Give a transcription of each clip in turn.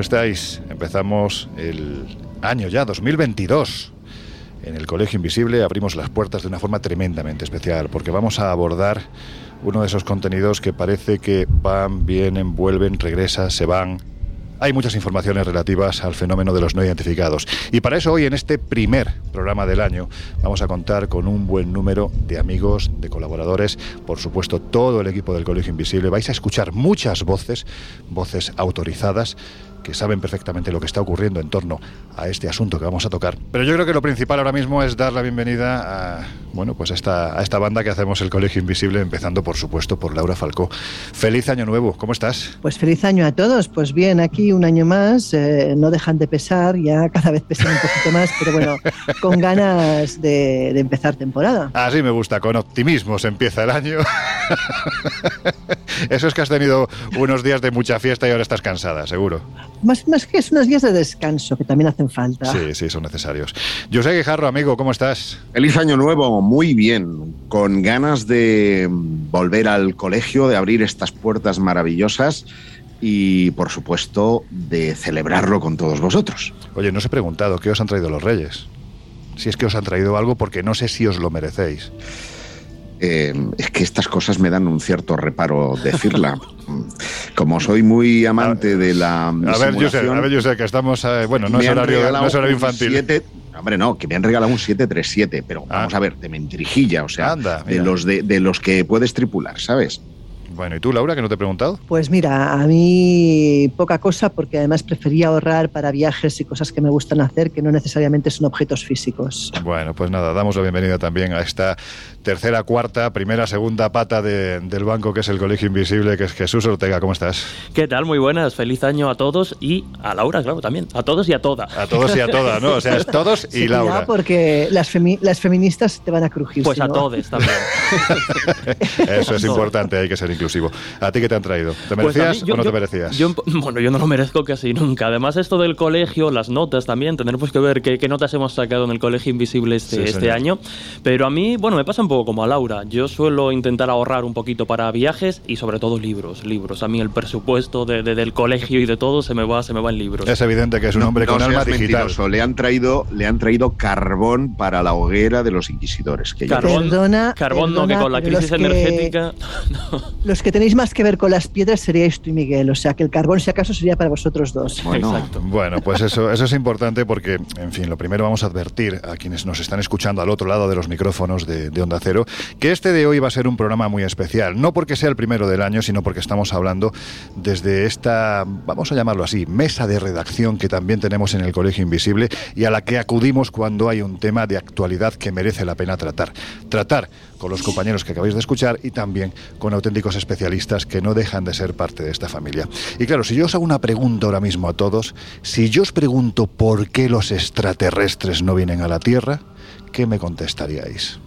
¿Cómo estáis? Empezamos el año ya, 2022. En el Colegio Invisible abrimos las puertas de una forma tremendamente especial porque vamos a abordar uno de esos contenidos que parece que van, vienen, vuelven, regresan, se van. Hay muchas informaciones relativas al fenómeno de los no identificados. Y para eso hoy en este primer programa del año vamos a contar con un buen número de amigos, de colaboradores, por supuesto todo el equipo del Colegio Invisible. Vais a escuchar muchas voces, voces autorizadas que saben perfectamente lo que está ocurriendo en torno a este asunto que vamos a tocar. Pero yo creo que lo principal ahora mismo es dar la bienvenida a, bueno, pues a esta, a esta banda que hacemos el Colegio Invisible, empezando por supuesto por Laura Falcó. Feliz año nuevo, ¿cómo estás? Pues feliz año a todos. Pues bien, aquí un año más, eh, no dejan de pesar, ya cada vez pesan un poquito más, pero bueno, con ganas de, de empezar temporada. Así me gusta, con optimismo se empieza el año. Eso es que has tenido unos días de mucha fiesta y ahora estás cansada, seguro. Más, más que es unos días de descanso que también hacen falta. Sí, sí, son necesarios. José Guijarro, amigo, ¿cómo estás? Feliz año nuevo, muy bien, con ganas de volver al colegio, de abrir estas puertas maravillosas y, por supuesto, de celebrarlo con todos vosotros. Oye, no os he preguntado qué os han traído los reyes. Si es que os han traído algo porque no sé si os lo merecéis. Eh, es que estas cosas me dan un cierto reparo decirla. Como soy muy amante de la. A ver, yo sé, a ver, yo sé que estamos. eh, bueno, no es, horario, no es horario infantil. Siete, hombre, no, que me han regalado un 737, pero Ah. vamos a ver, de mentirijilla, o sea, Anda, de los de, de los que puedes tripular, ¿sabes? Bueno, ¿y tú, Laura, que no te he preguntado? Pues mira, a mí poca cosa porque además prefería ahorrar para viajes y cosas que me gustan hacer que no necesariamente son objetos físicos. Bueno, pues nada, damos la bienvenida también a esta tercera, cuarta, primera, segunda pata de- del banco que es el Colegio Invisible, que es Jesús Ortega. ¿Cómo estás? ¿Qué tal? Muy buenas. Feliz año a todos y a Laura, claro, también. A todos y a todas. A todos y a todas, ¿no? O sea, es todos y Sí, Laura. porque las, femi- las feministas te van a crujir. Pues si a no. todos también. Eso es importante, hay que ser inclusivo. ¿A ti qué te han traído? ¿Te Pues a mí, merecías yo- o no yo- te merecías? yo- bueno, yo no lo merezco casi nunca. Además, esto del colegio, las notas también, tendremos que ver qué, qué notas hemos sacado en el colegio invisible este, Sí, este año. Pero a mí, bueno, me pasa un poco como a Laura. Yo suelo intentar ahorrar un poquito para viajes y sobre todo libros. Libros. A mí el presupuesto de- de- del colegio y de todo se me va, se me va en libros. Es evidente que es un hombre No con alma seas digital. mentiroso, Le han traído, le han traído carbón para la hoguera de los inquisidores. Que Carbón, Perdona, carbón no, que perdona, con la crisis energética. Los que tenéis más que ver con las piedras seríais tú y Miguel, o sea que el carbón si acaso sería para vosotros dos. Bueno, Exacto. Bueno, pues eso, eso es importante porque, en fin, lo primero vamos a advertir a quienes nos están escuchando al otro lado de los micrófonos de, de Onda Cero que este de hoy va a ser un programa muy especial. No porque sea el primero del año, sino porque estamos hablando desde esta, vamos a llamarlo así, mesa de redacción que también tenemos en el Colegio Invisible y a la que acudimos cuando hay un tema de actualidad que merece la pena tratar. Tratar con los compañeros que acabáis de escuchar y también con auténticos especialistas que no dejan de ser parte de esta familia. Y claro, si yo os hago una pregunta ahora mismo a todos, si yo os pregunto por qué los extraterrestres no vienen a la Tierra, ¿qué me contestaríais?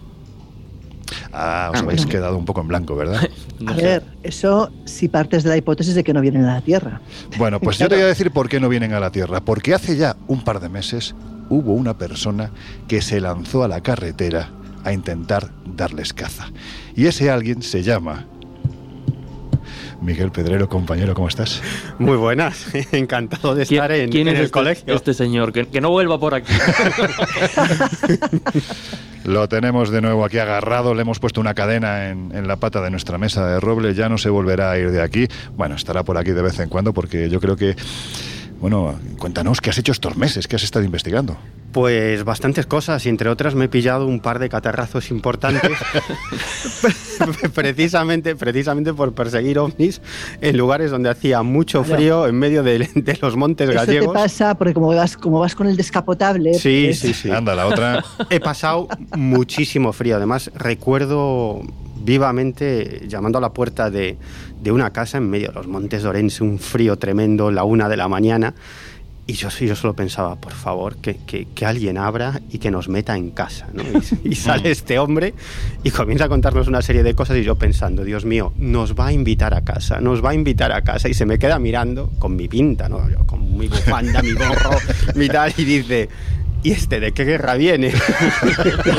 Ah, os Ah, habéis quedado un poco en blanco, ¿verdad? A ver, eso si partes de la hipótesis de que no vienen a la Tierra. Bueno, pues yo te voy a decir por qué no vienen a la Tierra. Porque hace ya un par de meses hubo una persona que se lanzó a la carretera a intentar darles caza. Y ese alguien se llama Miguel Pedrero, compañero, ¿cómo estás? Muy buenas, encantado de estar en, ¿quién en es el este, colegio. Este señor, que, que no vuelva por aquí. Lo tenemos de nuevo aquí agarrado, le hemos puesto una cadena en, en, la pata de nuestra mesa de roble, ya no se volverá a ir de aquí. Bueno, estará por aquí de vez en cuando porque yo creo que... Bueno, cuéntanos, ¿qué has hecho estos meses? ¿Qué has estado investigando? Pues bastantes cosas y entre otras me he pillado un par de catarrazos importantes precisamente, precisamente por perseguir ovnis en lugares donde hacía mucho frío en medio de, de los montes Eso gallegos. te pasa porque como vas, como vas con el descapotable... Sí, pues, sí, sí. Anda, la otra. He pasado muchísimo frío. Además, recuerdo vivamente llamando a la puerta de, de una casa en medio de los montes de Orense, un frío tremendo, la una de la mañana. Y yo, yo solo pensaba, por favor, que, que, que, alguien abra y que nos meta en casa. ¿no? Y, y, sale este hombre y comienza a contarnos una serie de cosas y yo pensando, Dios mío, nos va a invitar a casa, nos va a invitar a casa. Y se me queda mirando con mi pinta, ¿no? Yo, con mi bufanda, mi gorro, mi tal, y dice, ¿y este de qué guerra viene?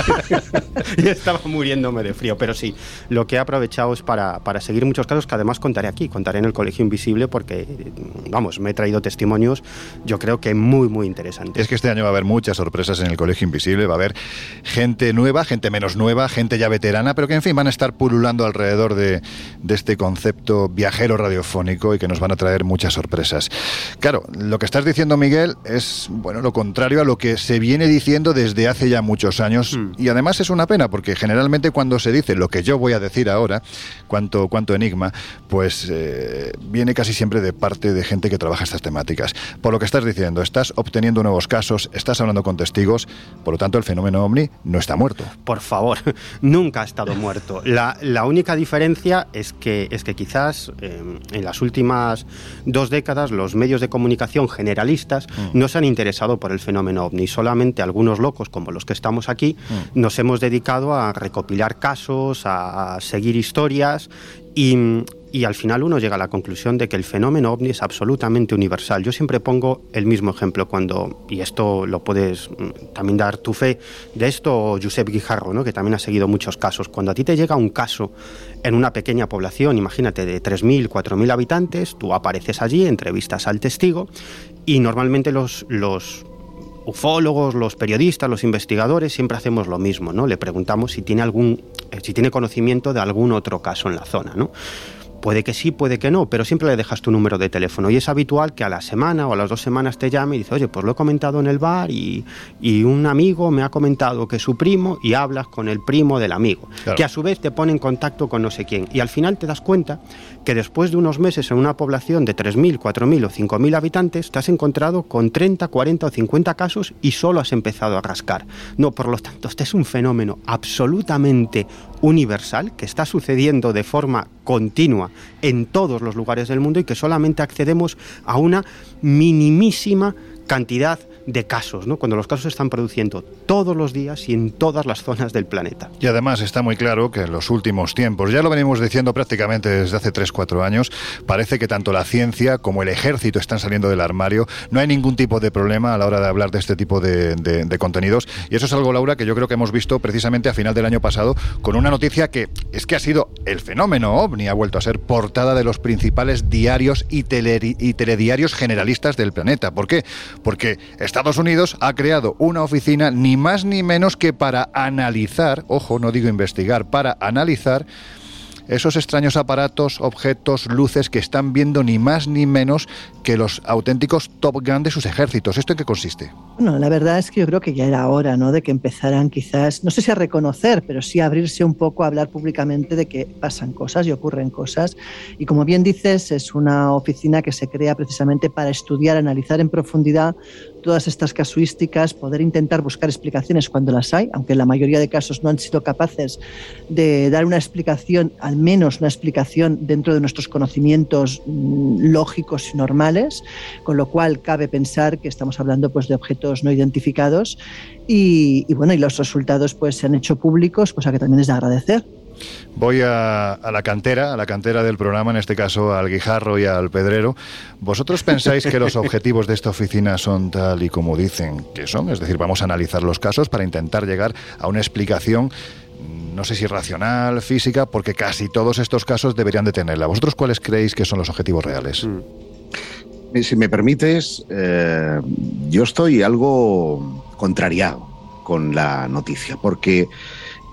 y estaba muriéndome de frío. Pero sí, lo que he aprovechado es para, para, seguir muchos casos que además contaré aquí, contaré en el Colegio Invisible porque, vamos, me he traído testimonios, yo creo que muy, muy interesantes. Es que este año va a haber muchas sorpresas en el Colegio Invisible, va a haber gente nueva, gente menos nueva, gente ya veterana, pero que en fin van a estar pululando alrededor de, de este concepto viajero radiofónico y que nos van a traer muchas sorpresas. Claro, lo que estás diciendo, Miguel, es, bueno, lo contrario a lo que se viene diciendo desde hace ya muchos años mm. y además es una pena porque generalmente cuando se dice lo que yo voy a decir ahora, cuanto, cuanto enigma, pues eh, viene casi siempre de parte de gente que trabaja estas temáticas. Por lo que estás diciendo, estás obteniendo nuevos casos, estás hablando con testigos, por lo tanto el fenómeno ovni no está muerto. Por favor, nunca ha estado muerto. La, la única diferencia es que, es que quizás eh, en las últimas dos décadas los medios de comunicación generalistas mm. no se han interesado por el fenómeno ovni, solamente algunos locos como los que estamos aquí mm. nos hemos dedicado a recopilar casos, a seguir historias y, y, al final uno llega a la conclusión de que el fenómeno ovni es absolutamente universal. Yo siempre pongo el mismo ejemplo cuando, y esto lo puedes también dar tu fe, de esto Josep Guijarro, ¿no? que también ha seguido muchos casos. Cuando a ti te llega un caso en una pequeña población, imagínate de 3.000, 4.000 habitantes, tú apareces allí, entrevistas al testigo y normalmente los... los ufólogos, los periodistas, los investigadores, siempre hacemos lo mismo, ¿no? Le preguntamos si tiene algún, si tiene conocimiento de algún otro caso en la zona, ¿no? Puede que sí, puede que no, pero siempre le dejas tu número de teléfono. Y es habitual que a la semana o a las dos semanas te llame y dice, oye, pues lo he comentado en el bar y, y un amigo me ha comentado que su primo y hablas con el primo del amigo, claro. que a su vez te pone en contacto con no sé quién. Y al final te das cuenta que después de unos meses en una población de 3.000, 4.000 o 5.000 habitantes, te has encontrado con 30, 40 o 50 casos y solo has empezado a rascar. No, por lo tanto, este es un fenómeno absolutamente universal que está sucediendo de forma continua en todos los lugares del mundo y que solamente accedemos a una minimísima cantidad casos, ¿no? cuando los casos se están produciendo todos los días y en todas las zonas del planeta. Y además está muy claro que en los últimos tiempos, ya lo venimos diciendo prácticamente desde hace 3-4 años, parece que tanto la ciencia como el ejército están saliendo del armario. No hay ningún tipo de problema a la hora de hablar de este tipo de, de, de contenidos. Y eso es algo, Laura, que yo creo que hemos visto precisamente a final del año pasado con una noticia que es que ha sido el fenómeno ovni, ha vuelto a ser portada de los principales diarios y, y telediarios generalistas del planeta. ¿Por qué? Porque Estados Unidos ha creado una oficina ni más ni menos que para analizar, ojo, no digo investigar, para analizar esos extraños aparatos, objetos, luces que están viendo ni más ni menos que los auténticos Top Gun de sus ejércitos. ¿Esto en qué consiste? Bueno, la verdad es que yo creo que ya era hora, ¿no? De que empezaran quizás, no sé si a reconocer, pero sí a abrirse un poco a hablar públicamente de que pasan cosas y ocurren cosas. Y como bien dices, es una oficina que se crea precisamente para estudiar, analizar en profundidad todas estas casuísticas, poder intentar buscar explicaciones cuando las hay, aunque en la mayoría de casos no han sido capaces de dar una explicación, al menos una explicación dentro de nuestros conocimientos lógicos y normales, con lo cual cabe pensar que estamos hablando pues, de objetos no identificados y, y bueno, y los resultados pues, se han hecho públicos, cosa que también es de agradecer. Voy a, a, la cantera, a la cantera del programa, en este caso al Guijarro y al Pedrero. ¿Vosotros pensáis que los objetivos de esta oficina son tal y como dicen que son? Es decir, vamos a analizar los casos para intentar llegar a una explicación no sé si racional, física, porque casi todos estos casos deberían de tenerla. ¿Vosotros cuáles creéis que son los objetivos reales? Mm. Si me permites, eh, yo estoy algo contrariado con la noticia, porque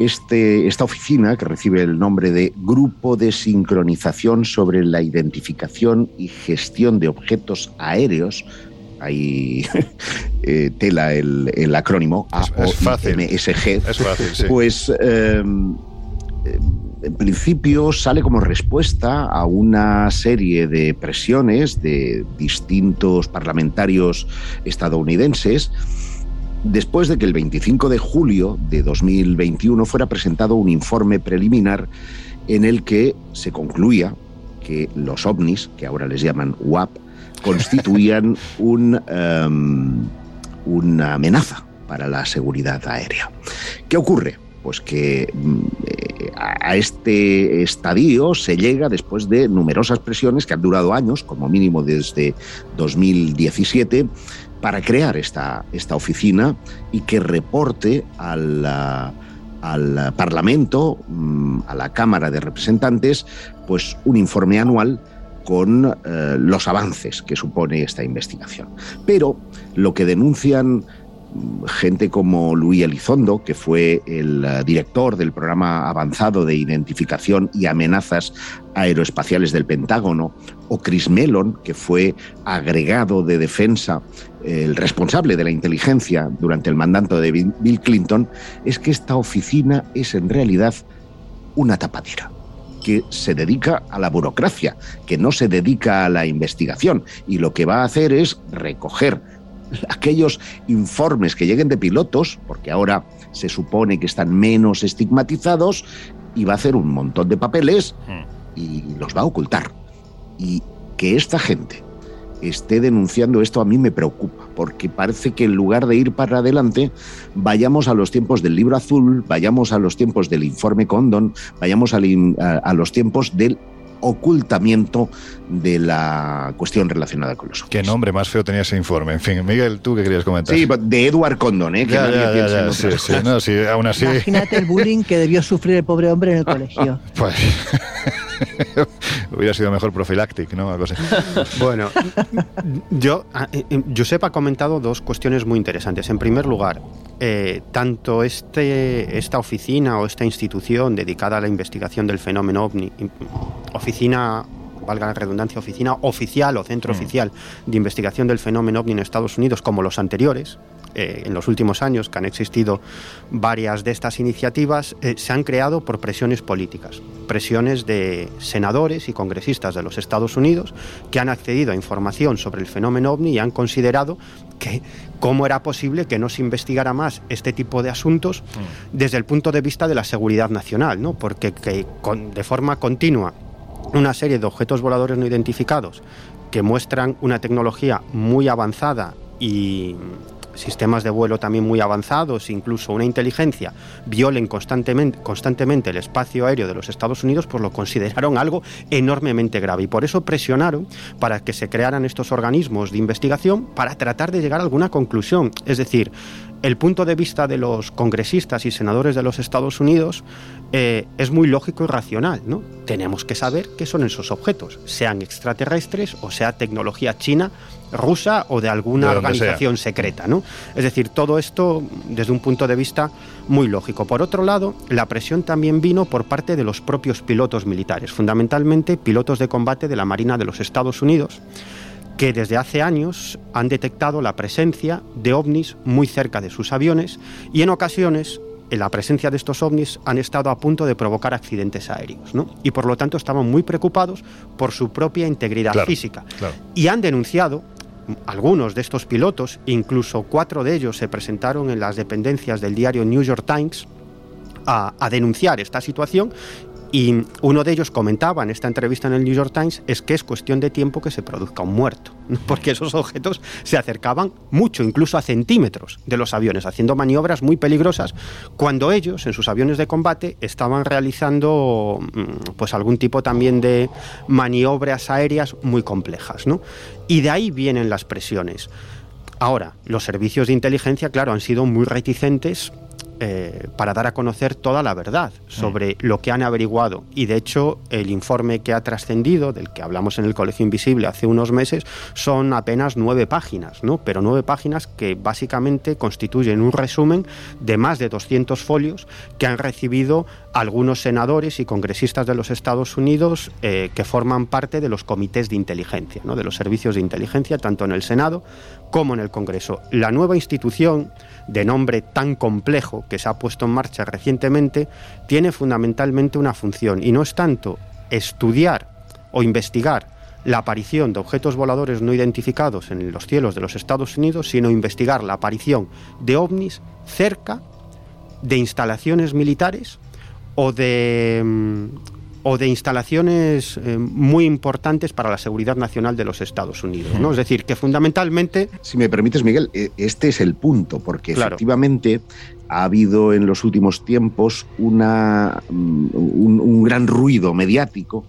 este, esta oficina, que recibe el nombre de Grupo de Sincronización sobre la Identificación y Gestión de Objetos Aéreos, ahí eh, tela el, acrónimo AOMSG, pues em, en principio sale como respuesta a una serie de presiones de distintos parlamentarios estadounidenses después de que el 25 de julio de 2021 fuera presentado un informe preliminar en el que se concluía que los ovnis, que ahora les llaman UAP, constituían un, em, una amenaza para la seguridad aérea. ¿Qué ocurre? Pues que mm, eh, a este estadio se llega después de numerosas presiones que han durado años, como mínimo desde 2017, para crear esta, esta oficina y que reporte al, al Parlamento, mm, a la Cámara de Representantes, pues un informe anual con eh, los avances que supone esta investigación. Pero lo que denuncian gente como Luis Elizondo, que fue el eh, director del programa avanzado de identificación y amenazas aeroespaciales del Pentágono, o Chris Mellon, que fue agregado de defensa, el responsable de la inteligencia durante el mandato de Bill Clinton, es que esta oficina es en realidad una tapadera que se dedica a la burocracia, que no se dedica a la investigación y lo que va a hacer es recoger aquellos informes que lleguen de pilotos, porque ahora se supone que están menos estigmatizados, y va a hacer un montón de papeles hmm. y los va a ocultar. Y que esta gente esté denunciando esto a mí me preocupa, porque parece que en lugar de ir para adelante, vayamos a los tiempos del libro azul, vayamos a los tiempos del informe Condon, vayamos a, los tiempos del ocultamiento de la cuestión relacionada con los Qué nombre más feo tenía ese informe. En fin, Miguel, ¿tú qué querías comentar? Sí, de Edward Condon, ¿eh? Que aún así... Imagínate el bullying que debió sufrir el pobre hombre en el colegio. Pues... Hubiera sido mejor Prophylactic, ¿no? bueno, yo, ah, eh, eh, Josep ha comentado dos cuestiones muy interesantes. En primer lugar, eh, tanto este, esta oficina o esta institución dedicada a la investigación del fenómeno ovni, oficina valga la redundancia, oficina oficial o centro mm. oficial de investigación del fenómeno ovni en Estados Unidos, como los anteriores, eh, en los últimos años, que han existido varias de estas iniciativas, eh, se han creado por presiones políticas, presiones de senadores y congresistas de los Estados Unidos que han accedido a información sobre el fenómeno ovni y han considerado que cómo era posible que no se investigara más este tipo de asuntos mm. desde el punto de vista de la seguridad nacional, ¿no? porque que de forma continua una serie de objetos voladores no identificados que muestran una tecnología muy avanzada y sistemas de vuelo también muy avanzados, incluso una inteligencia, violen constantemente, constantemente el espacio aéreo de los Estados Unidos, pues lo consideraron algo enormemente grave. Y por eso presionaron para que se crearan estos organismos de investigación para tratar de llegar a alguna conclusión. Es decir, el punto de vista de los congresistas y senadores de los Estados Unidos eh, es muy lógico y racional. ¿no? Tenemos que saber qué son esos objetos, sean extraterrestres o sea tecnología china rusa o de alguna organización secreta. ¿no? Es decir, todo esto desde un punto de vista muy lógico. Por otro lado, la presión también vino por parte de los propios pilotos militares, fundamentalmente pilotos de combate de la Marina de los Estados Unidos que desde hace años han detectado la presencia de ovnis muy cerca de sus aviones y en ocasiones en la presencia de estos ovnis han estado a punto de provocar accidentes aéreos, ¿no? Y por lo tanto estaban muy preocupados por su propia integridad física. Y han denunciado algunos de estos pilotos, incluso cuatro de ellos se presentaron en las dependencias del diario New York Times a, denunciar esta situación y uno de ellos comentaba en esta entrevista en el New York Times es que es cuestión de tiempo que se produzca un muerto, porque esos objetos se acercaban mucho, incluso a centímetros de los aviones, haciendo maniobras muy peligrosas, cuando ellos en sus aviones de combate estaban realizando mm, pues algún tipo también de maniobras aéreas muy complejas, ¿no? Y de ahí vienen las presiones. Ahora, los servicios de inteligencia, claro, han sido muy reticentes eh, para dar a conocer toda la verdad sobre lo que han averiguado. Y de hecho, el informe que ha trascendido, del que hablamos en el Colegio Invisible hace unos meses, son apenas nueve páginas, ¿no? pero nueve páginas que básicamente constituyen un resumen de más de 200 folios que han recibido algunos senadores y congresistas de los Estados Unidos eh, que forman parte de los comités de inteligencia, de los servicios de inteligencia, tanto en el Senado como en el Congreso. La nueva institución de nombre tan complejo que se ha puesto en marcha recientemente tiene fundamentalmente una función y no es tanto estudiar o investigar la aparición de objetos voladores no identificados en los cielos de los Estados Unidos, sino investigar la aparición de ovnis cerca de instalaciones militares o de, mm, o de instalaciones eh, muy importantes para la seguridad nacional de los Estados Unidos. ¿no? Es decir, que fundamentalmente... Si me permites, Miguel, e, este es el punto, porque efectivamente ha habido en los últimos tiempos una, mm, un, un gran ruido mediático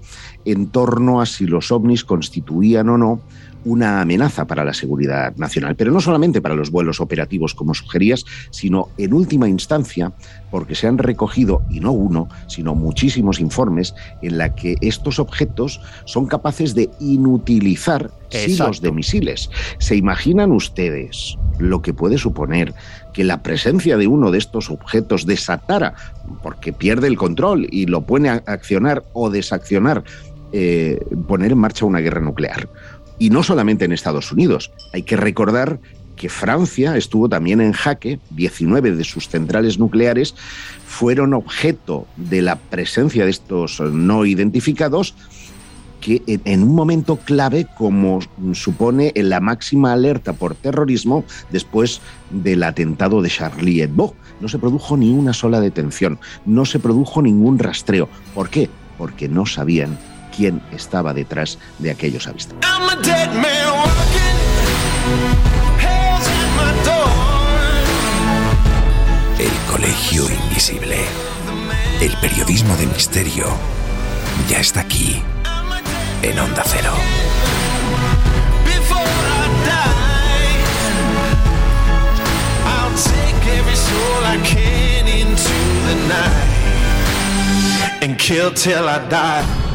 en torno a si los ovnis constituían o no una amenaza para la seguridad nacional, pero no solamente para los vuelos operativos como sugerías, sino en última instancia porque se han recogido, y no uno, sino muchísimos informes en la que estos objetos son capaces de inutilizar silos de misiles. ¿Se imaginan ustedes lo que puede suponer que la presencia de uno de estos objetos desatara, porque pierde el control y lo pone a accionar o desaccionar, eh, poner en marcha una guerra nuclear? Y no solamente en Estados Unidos. Hay que recordar que Francia estuvo también en jaque, 19 de sus centrales nucleares fueron objeto de la presencia de estos no identificados que en un momento clave como supone la máxima alerta por terrorismo después del atentado de Charlie Hebdo. No se produjo ni una sola detención, no se produjo ningún rastreo. ¿Por qué? Porque no sabían quién estaba detrás de aquellos avistamientos. El Colegio Invisible. El periodismo de misterio ya está aquí, en Onda Cero. and kill till I die.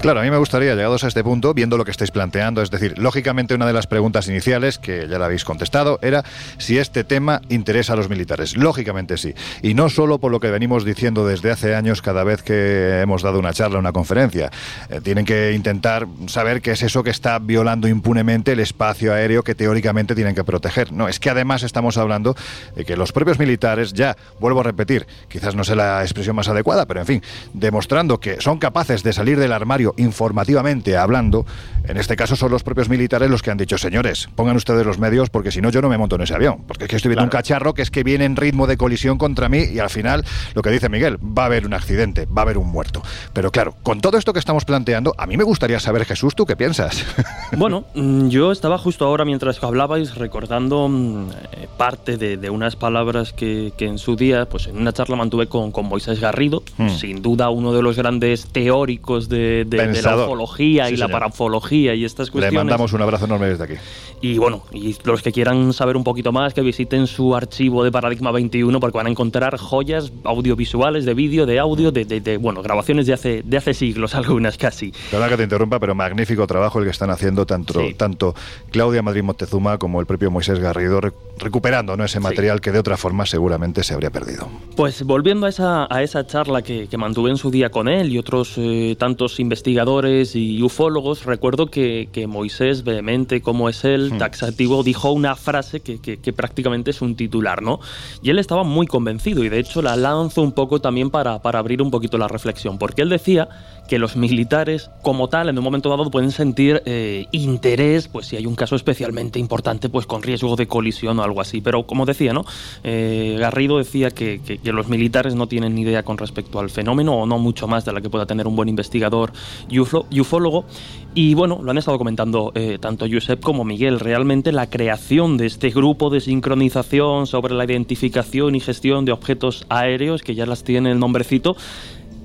Claro, a mí me gustaría, llegados a este punto, viendo lo que estáis planteando, es decir, lógicamente una de las preguntas iniciales, que ya la habéis contestado, era si este tema interesa a los militares. Lógicamente sí. Y no solo por lo que venimos diciendo desde hace años cada vez que hemos dado una charla, una conferencia. Eh, tienen que intentar saber qué es eso que está violando impunemente el espacio aéreo que teóricamente tienen que proteger. No, es que además estamos hablando de que los propios militares ya, vuelvo a repetir, quizás no sea la expresión más adecuada, pero en fin, demostrando que son capaces de salir del armario informativamente hablando, en este caso son los propios militares los que han dicho, señores, pongan ustedes los medios porque si no yo no me monto en ese avión, porque es que estoy viendo un cacharro que es que viene en ritmo de colisión contra mí y al final, lo que dice Miguel, va a haber un accidente, va a haber un muerto. Pero claro, con todo esto que estamos planteando, a mí me gustaría saber, Jesús, ¿tú qué piensas? Bueno, mm, yo estaba justo ahora mientras hablabais recordando mm, eh, parte de, unas palabras que, en su día, pues en una charla mantuve con, con Moisés Garrido, hmm. sin duda uno de los grandes teóricos de, de la ufología y la parafología y estas cuestiones. Le mandamos un abrazo enorme desde aquí. Y bueno, y los que quieran saber un poquito más, que visiten su archivo de Paradigma 21 porque van a encontrar joyas audiovisuales, de vídeo, de audio, de, bueno, grabaciones de hace, de hace siglos, algunas casi. Perdona que te interrumpa, pero magnífico trabajo el que están haciendo tanto, tanto Claudia Madrid Montezuma como el propio Moisés Garrido, recuperando ¿no? ese material que de otra forma seguramente se habría perdido. Pues volviendo a esa, a esa charla que, que mantuve en su día con él y otros eh, tantos investigadores y ufólogos, recuerdo que, que Moisés, vehemente como es él, Hmm. taxativo, dijo una frase que, prácticamente es un titular, ¿no? Y él estaba muy convencido y de hecho la lanzo un poco también para, para abrir un poquito la reflexión, porque él decía que los militares, como tal, en un momento dado pueden sentir eh, interés, pues si hay un caso especialmente importante, pues con riesgo de colisión o algo así. Pero como decía, ¿no? Eh, Garrido decía que, los militares no tienen ni idea con respecto al fenómeno, o no mucho más de la que pueda tener un buen investigador y ufólogo. Y bueno, lo han estado comentando eh, tanto Josep como Miguel. Realmente la creación de este grupo de sincronización sobre la identificación y gestión de objetos aéreos, que ya las tiene el nombrecito,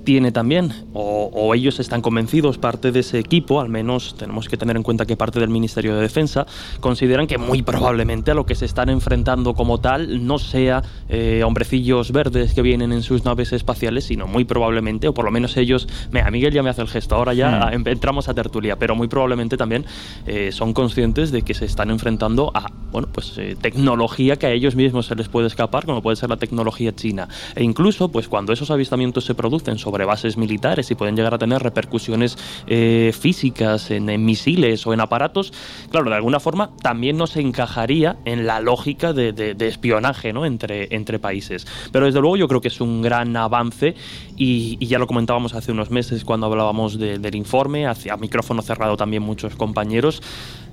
tiene también, o, ellos están convencidos, parte de ese equipo, al menos tenemos que tener en cuenta que parte del Ministerio de Defensa, consideran que muy probablemente a lo que se están enfrentando como tal no sea eh, hombrecillos verdes que vienen en sus naves espaciales, sino muy probablemente, o por lo menos ellos, mira, Miguel ya me hace el gesto, ahora ya entramos a tertulia, pero muy probablemente también eh, son conscientes de que se están enfrentando a, bueno, pues eh, tecnología que a ellos mismos se les puede escapar, como puede ser la tecnología china. E incluso, pues cuando esos avistamientos se producen sobre bases militares y pueden llegar a tener repercusiones eh, físicas en, misiles o en aparatos, claro, de alguna forma también nos encajaría en la lógica de, espionaje ¿no? entre, entre países. Pero desde luego yo creo que es un gran avance y, ya lo comentábamos hace unos meses cuando hablábamos del informe, hacia micrófono cerrado también muchos compañeros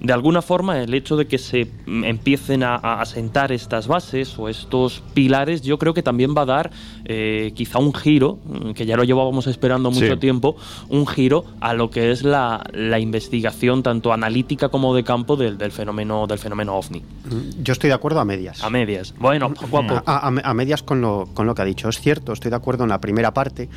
de alguna forma el hecho de que se empiecen a, asentar estas bases o estos pilares, yo creo que también va a dar eh, quizá un giro, mm, que ya lo llevábamos esperando mucho tiempo, un giro a lo que es la, investigación tanto analítica como de campo del, fenómeno del fenómeno ovni. Mm, yo estoy de acuerdo a medias. A medias. Bueno, poco a, a, medias con lo, con lo que ha dicho. Es cierto, estoy de acuerdo en la primera parte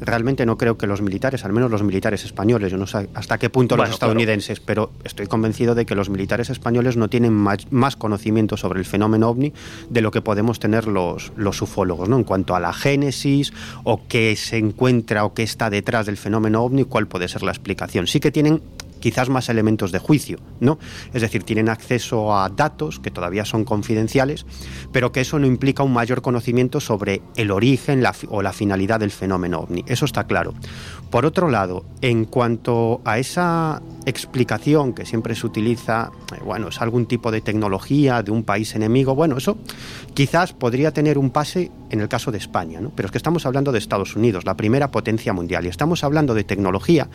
realmente no creo que los militares, al menos los militares españoles, yo no sé hasta qué punto los estadounidenses, pero estoy convencido de que los militares españoles no tienen más, conocimiento sobre el fenómeno ovni de lo que podemos tener los, los ufólogos, ¿no? En cuanto a la génesis o qué se encuentra o qué está detrás del fenómeno ovni, cuál puede ser la explicación. Sí que tienen quizás más elementos de juicio, ¿no? Es decir, tienen acceso a datos que todavía son confidenciales, pero que eso no implica un mayor conocimiento sobre el origen o la finalidad del fenómeno ovni. Eso está claro. Por otro lado, en cuanto a esa explicación que siempre se utiliza, eh, bueno, es algún tipo de tecnología de un país enemigo, bueno, eso quizás podría tener un pase en el caso de España, ¿no? Pero es que estamos hablando de Estados Unidos, la primera potencia mundial, y estamos hablando de tecnología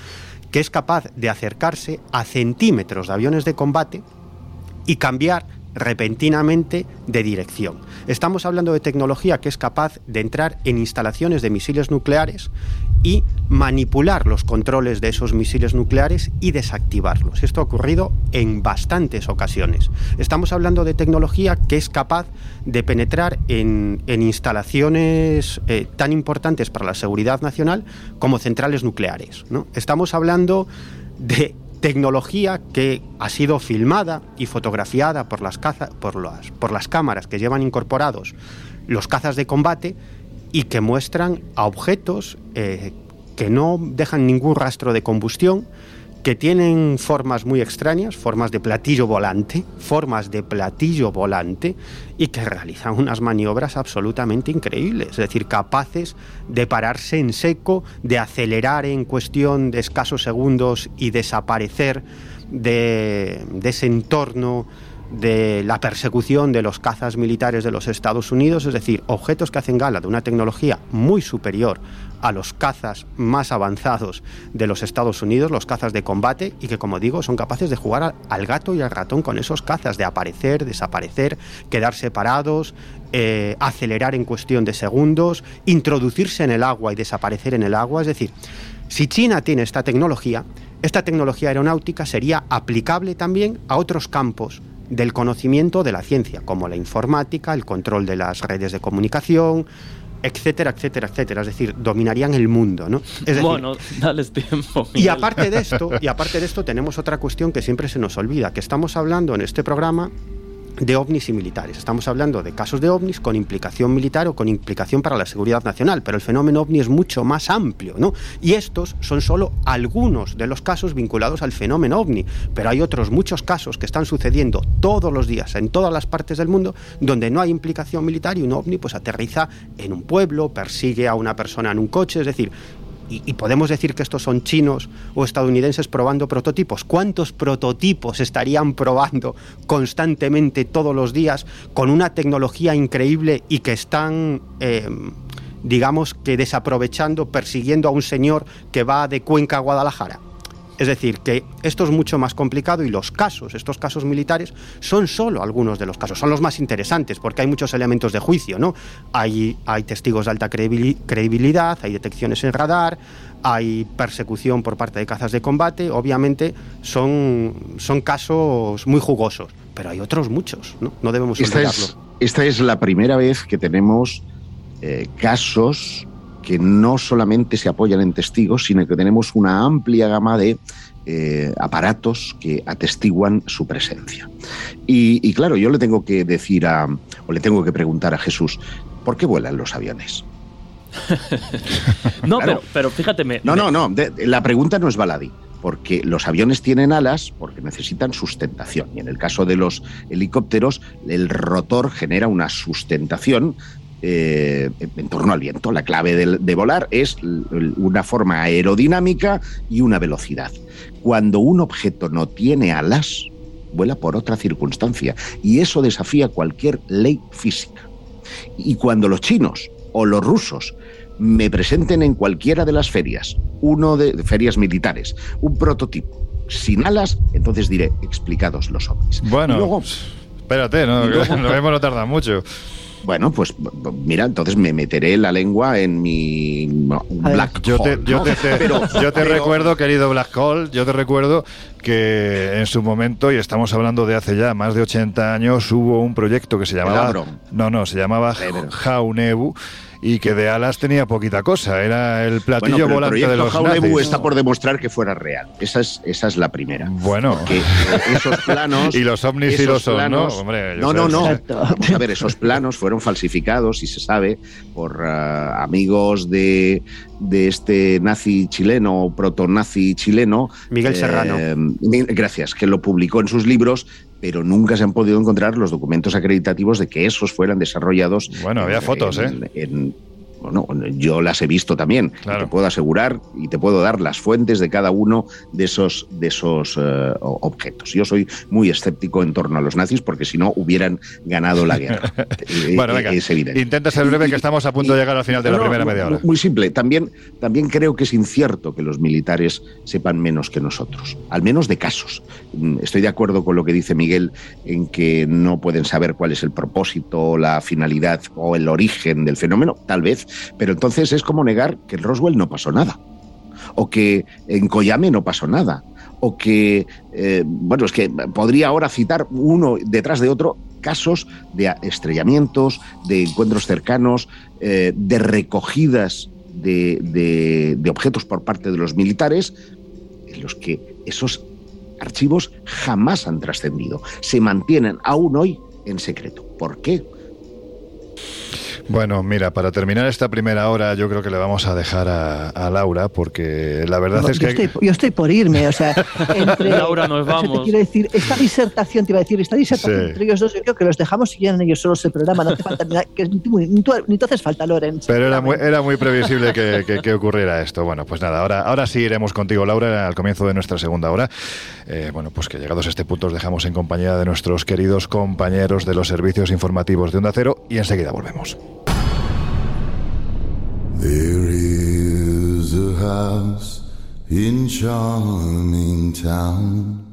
que es capaz de acercarse a centímetros de aviones de combate y cambiar repentinamente de dirección. Estamos hablando de tecnología que es capaz de entrar en instalaciones de misiles nucleares y manipular los controles de esos misiles nucleares y desactivarlos. Esto ha ocurrido en bastantes ocasiones. Estamos hablando de tecnología que es capaz de penetrar en, instalaciones eh, tan importantes para la seguridad nacional como centrales nucleares. ¿no? Estamos hablando de tecnología que ha sido filmada y fotografiada por las, por las, por las cámaras que llevan incorporados los cazas de combate y que muestran a objetos eh, que no dejan ningún rastro de combustión, que tienen formas muy extrañas, formas de platillo volante, formas de platillo volante, y que realizan unas maniobras absolutamente increíbles, es decir, capaces de pararse en seco, de acelerar en cuestión de escasos segundos y desaparecer de, de ese entorno de la persecución de los cazas militares de los Estados Unidos, es decir, objetos que hacen gala de una tecnología muy superior a los cazas más avanzados de los Estados Unidos, los cazas de combate, y que como digo son capaces de jugar al gato y al ratón con esos cazas, de aparecer, desaparecer, quedar separados, eh, acelerar en cuestión de segundos, introducirse en el agua y desaparecer en el agua, es decir, si China tiene esta tecnología, esta tecnología aeronáutica sería aplicable también a otros campos del conocimiento de la ciencia, como la informática, el control de las redes de comunicación, etcétera, etcétera, etcétera. Es decir, dominarían el mundo, ¿no? bueno, dale tiempo. Y aparte de esto, y aparte de esto, tenemos otra cuestión que siempre se nos olvida, que estamos hablando en este programa de ovnis y militares. Estamos hablando de casos de ovnis con implicación militar o con implicación para la seguridad nacional, pero el fenómeno ovni es mucho más amplio, ¿no? Y estos son solo algunos de los casos vinculados al fenómeno ovni, pero hay otros muchos casos que están sucediendo todos los días en todas las partes del mundo donde no hay implicación militar y un ovni pues aterriza en un pueblo, persigue a una persona en un coche, es decir, y, podemos decir que estos son chinos o estadounidenses probando prototipos. ¿Cuántos prototipos estarían probando constantemente todos los días con una tecnología increíble y que están... Eh, digamos que desaprovechando, persiguiendo a un señor que va de Cuenca a Guadalajara. Es decir, que esto es mucho más complicado y los casos, estos casos militares, son solo algunos de los casos, son los más interesantes porque hay muchos elementos de juicio, ¿no? Hay, hay testigos de alta credibilidad, hay detecciones en radar, hay persecución por parte de cazas de combate, obviamente son, son casos muy jugosos, pero hay otros muchos, ¿no? No debemos esta olvidarlo. esta es la primera vez que tenemos eh, casos que no solamente se apoyan en testigos, sino que tenemos una amplia gama de eh, aparatos que atestiguan su presencia. Y, claro, yo le tengo que decir a, o le tengo que preguntar a Jesús, ¿por qué vuelan los aviones? no, pero, fíjate. no, no, no. la pregunta no es baladí porque los aviones tienen alas porque necesitan sustentación. Y en el caso de los helicópteros, el rotor genera una sustentación eh, en torno al viento. La clave de, volar es una forma aerodinámica y una velocidad. Cuando un objeto no tiene alas, vuela por otra circunstancia y eso desafía cualquier ley física. Y cuando los chinos o los rusos me presenten en cualquiera de las ferias, uno de, ferias militares, un prototipo sin alas, entonces diré, explicados los ovnis. Bueno, espérate, no, no, no tarda mucho. Bueno, pues mira, entonces me meteré la lengua en mi black yo Te, yo te, recuerdo, querido Black Hole, yo te recuerdo que en su momento, y estamos hablando de hace ya más de 80 años, hubo un proyecto que se llamaba... No, no, se llamaba Jaunebu y que de alas tenía poquita cosa. Era el platillo volante de los nazis. está por demostrar que fuera real. Esa es, esa es la primera. Bueno. Que esos planos... y los ovnis y los son, ¿no? Hombre, no, no, no. Vamos a ver, esos planos fueron falsificados y se sabe por uh, amigos de, de este nazi chileno, proto-nazi chileno. Miguel Serrano. Eh, gracias, que lo publicó en sus libros pero nunca se han podido encontrar los documentos acreditativos de que esos fueran desarrollados. Bueno, había fotos, ¿eh? Bueno, yo las he visto también. Te puedo asegurar y te puedo dar las fuentes de cada uno de esos, de esos eh, objetos. Yo soy muy escéptico en torno a los nazis porque si no hubieran ganado la guerra. Eh, bueno, venga, es evidente. Intenta ser breve que estamos a punto de llegar al final de la primera media hora. Muy simple. También, también creo que es incierto que los militares sepan menos que nosotros, al menos de casos. Mm, estoy de acuerdo con lo que dice Miguel en que no pueden saber cuál es el propósito, la finalidad o el origen del fenómeno, tal vez, pero entonces es como negar que en Roswell no pasó nada, o que en Koyame no pasó nada, o que, eh, bueno, es que podría ahora citar uno detrás de otro casos de estrellamientos, de encuentros cercanos, eh, de recogidas de, de objetos por parte de los militares, en los que esos archivos jamás han trascendido, se mantienen aún hoy en secreto. ¿Por qué? Bueno, mira, para terminar esta primera hora, yo creo que le vamos a dejar a, Laura, porque la verdad es que. yo estoy por irme, o sea. Laura, nos vamos. Te quiero decir, esta disertación, te iba a decir, esta disertación entre ellos dos, yo creo que los dejamos y llenan ellos solos el programa, no hace falta ni, que, ni, tú, ni haces falta, Lorenz. Pero era muy, era muy previsible que, ocurriera esto. Bueno, pues nada, ahora, ahora sí iremos contigo, Laura, al comienzo de nuestra segunda hora. Eh, bueno, pues que llegados a este punto os dejamos en compañía de nuestros queridos compañeros de los servicios informativos de Onda Cero y enseguida volvemos. There is a house in charming town.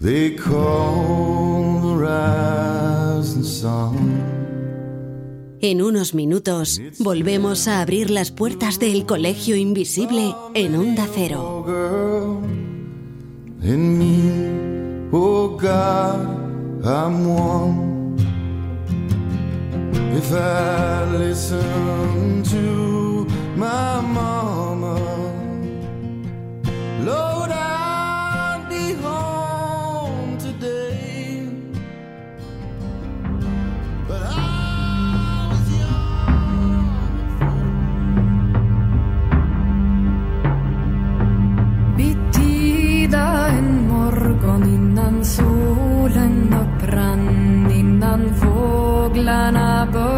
They call the rising sun. En unos minutos volvemos a abrir las puertas del colegio invisible en Onda Cero. In me, oh God, I'm one. If I listen to my mama. Lord, I'd be home today. But I was young. Bittida en morgon innan solen upprann, innan fåglarna började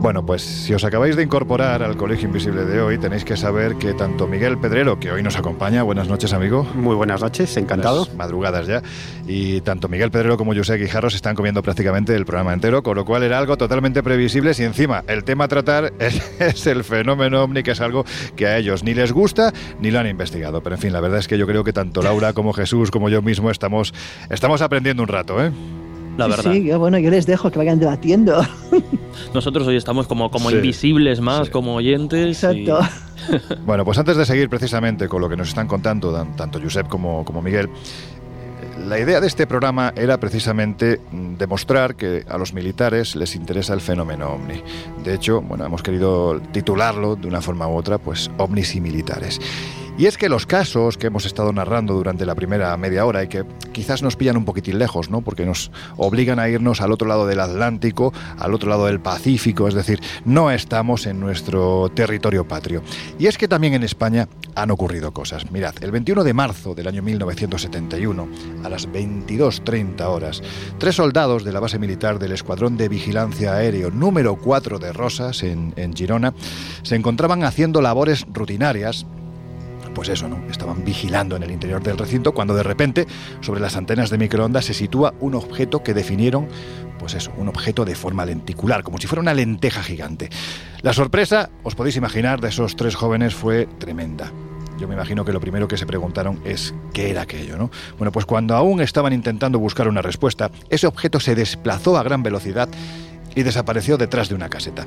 Bueno, pues si os acabáis de incorporar al Colegio Invisible de hoy, tenéis que saber que tanto Miguel Pedrero, que hoy nos acompaña, buenas noches amigo. Muy buenas noches, encantado. madrugadas ya. Y tanto Miguel Pedrero como José Guijarro se están comiendo prácticamente el programa entero, con lo cual era algo totalmente previsible. Y encima, el tema a tratar es, el fenómeno ovni, que es algo que a ellos ni les gusta ni lo han investigado. Pero en fin, la verdad es que yo creo que tanto Laura como Jesús como yo mismo estamos, estamos aprendiendo un rato, ¿eh? la verdad. Sí, bueno, yo les dejo que vayan debatiendo. Nosotros hoy estamos como, como invisibles más, como oyentes. Exacto. bueno, pues antes de seguir precisamente con lo que nos están contando tanto Josep como, como Miguel, la idea de este programa era precisamente mm, demostrar que a los militares les interesa el fenómeno ovni. De hecho, bueno, hemos querido titularlo de una forma u otra, pues ovnis y militares. Y es que los casos que hemos estado narrando durante la primera media hora y que quizás nos pillan un poquitín lejos, ¿no? Porque nos obligan a irnos al otro lado del Atlántico, al otro lado del Pacífico, es decir, no estamos en nuestro territorio patrio. Y es que también en España han ocurrido cosas. Mirad, el 21 de marzo del año 1971, a las 22.30 horas, tres soldados de la base militar del Escuadrón de Vigilancia Aéreo número 4 de Rosas, en, en Girona, se encontraban haciendo labores rutinarias pues eso, ¿no? Estaban vigilando en el interior del recinto cuando de repente, sobre las antenas de microondas, se sitúa un objeto que definieron, pues eso, un objeto de forma lenticular, como si fuera una lenteja gigante. La sorpresa, os podéis imaginar, de esos tres jóvenes fue tremenda. Yo me imagino que lo primero que se preguntaron es qué era aquello, ¿no? Bueno, pues cuando aún estaban intentando buscar una respuesta, ese objeto se desplazó a gran velocidad y desapareció detrás de una caseta.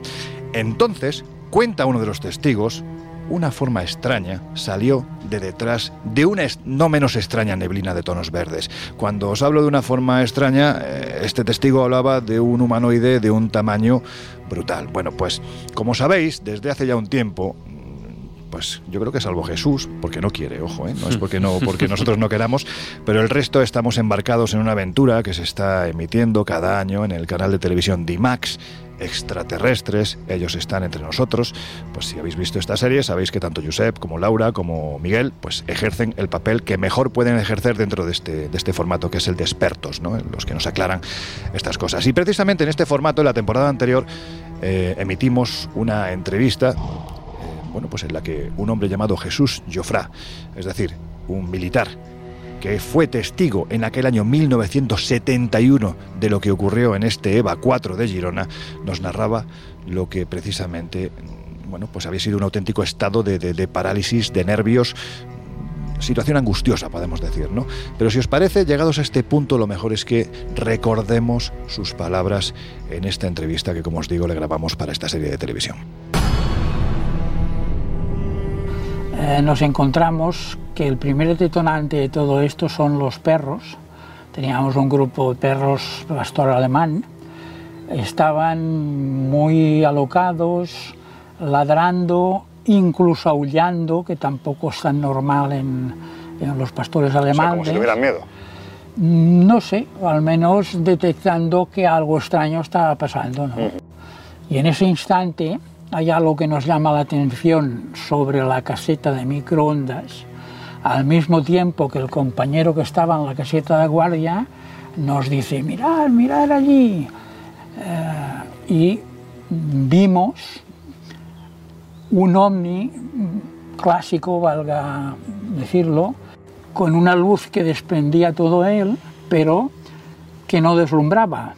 Entonces, cuenta uno de los testigos, una forma extraña salió de detrás de una no menos extraña neblina de tonos verdes. Cuando os hablo de una forma extraña, eh, este testigo hablaba de un humanoide de un tamaño brutal. Bueno, pues como sabéis, desde hace ya un tiempo pues yo creo que salvo Jesús, porque no quiere, ojo, ¿eh? no es porque, no, porque nosotros no queramos, pero el resto estamos embarcados en una aventura que se está emitiendo cada año en el canal de televisión DIMAX extraterrestres, ellos están entre nosotros. Pues si habéis visto esta serie, sabéis que tanto Josep como Laura como Miguel, pues ejercen el papel que mejor pueden ejercer dentro de este, de este formato, que es el de expertos, ¿no? los que nos aclaran estas cosas. Y precisamente en este formato, en la temporada anterior, eh, emitimos una entrevista, eh, bueno, pues en la que un hombre llamado Jesús Jofrá, es decir, un militar, que fue testigo en aquel año 1971 de lo que ocurrió en este EVA 4 de Girona, nos narraba lo que precisamente bueno, pues había sido un auténtico estado de, parálisis, de nervios, situación angustiosa, podemos decir, ¿no? Pero si os parece, llegados a este punto, lo mejor es que recordemos sus palabras en esta entrevista que, como os digo, le grabamos para esta serie de televisión. Eh, nos encontramos que el primer detonante de todo esto son los perros. Teníamos un grupo de perros pastor alemán. Estaban muy alocados, ladrando, incluso aullando, que tampoco es tan normal en, los pastores alemanes. como si tuvieran miedo. No sé, al menos detectando que algo extraño estaba pasando. Y en ese instante hay algo que nos llama la atención sobre la caseta de microondas, al mismo tiempo que el compañero que estaba en la caseta de guardia nos dice, mirad, mirad allí. Eh, y vimos un ovni clásico, valga decirlo, con una luz que desprendía todo él, pero que no deslumbraba.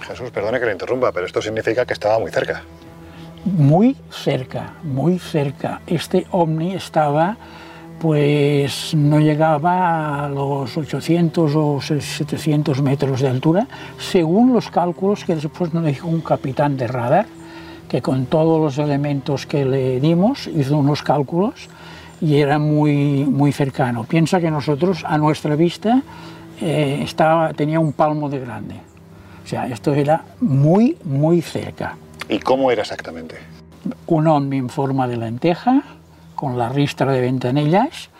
Jesús, perdone que le interrumpa, pero esto significa que estaba muy cerca muy cerca, muy cerca. Este ovni estaba, pues no llegaba a los 800 o 700 metros de altura, según los cálculos que después nos dijo un capitán de radar, que con todos los elementos que le dimos hizo unos cálculos y era muy, muy cercano. Piensa que nosotros, a nuestra vista, eh, estaba, tenía un palmo de grande. O sea, esto era muy, muy cerca. ¿Y cómo era exactamente? Un ovni en forma de lenteja, con la ristra de ventanillas,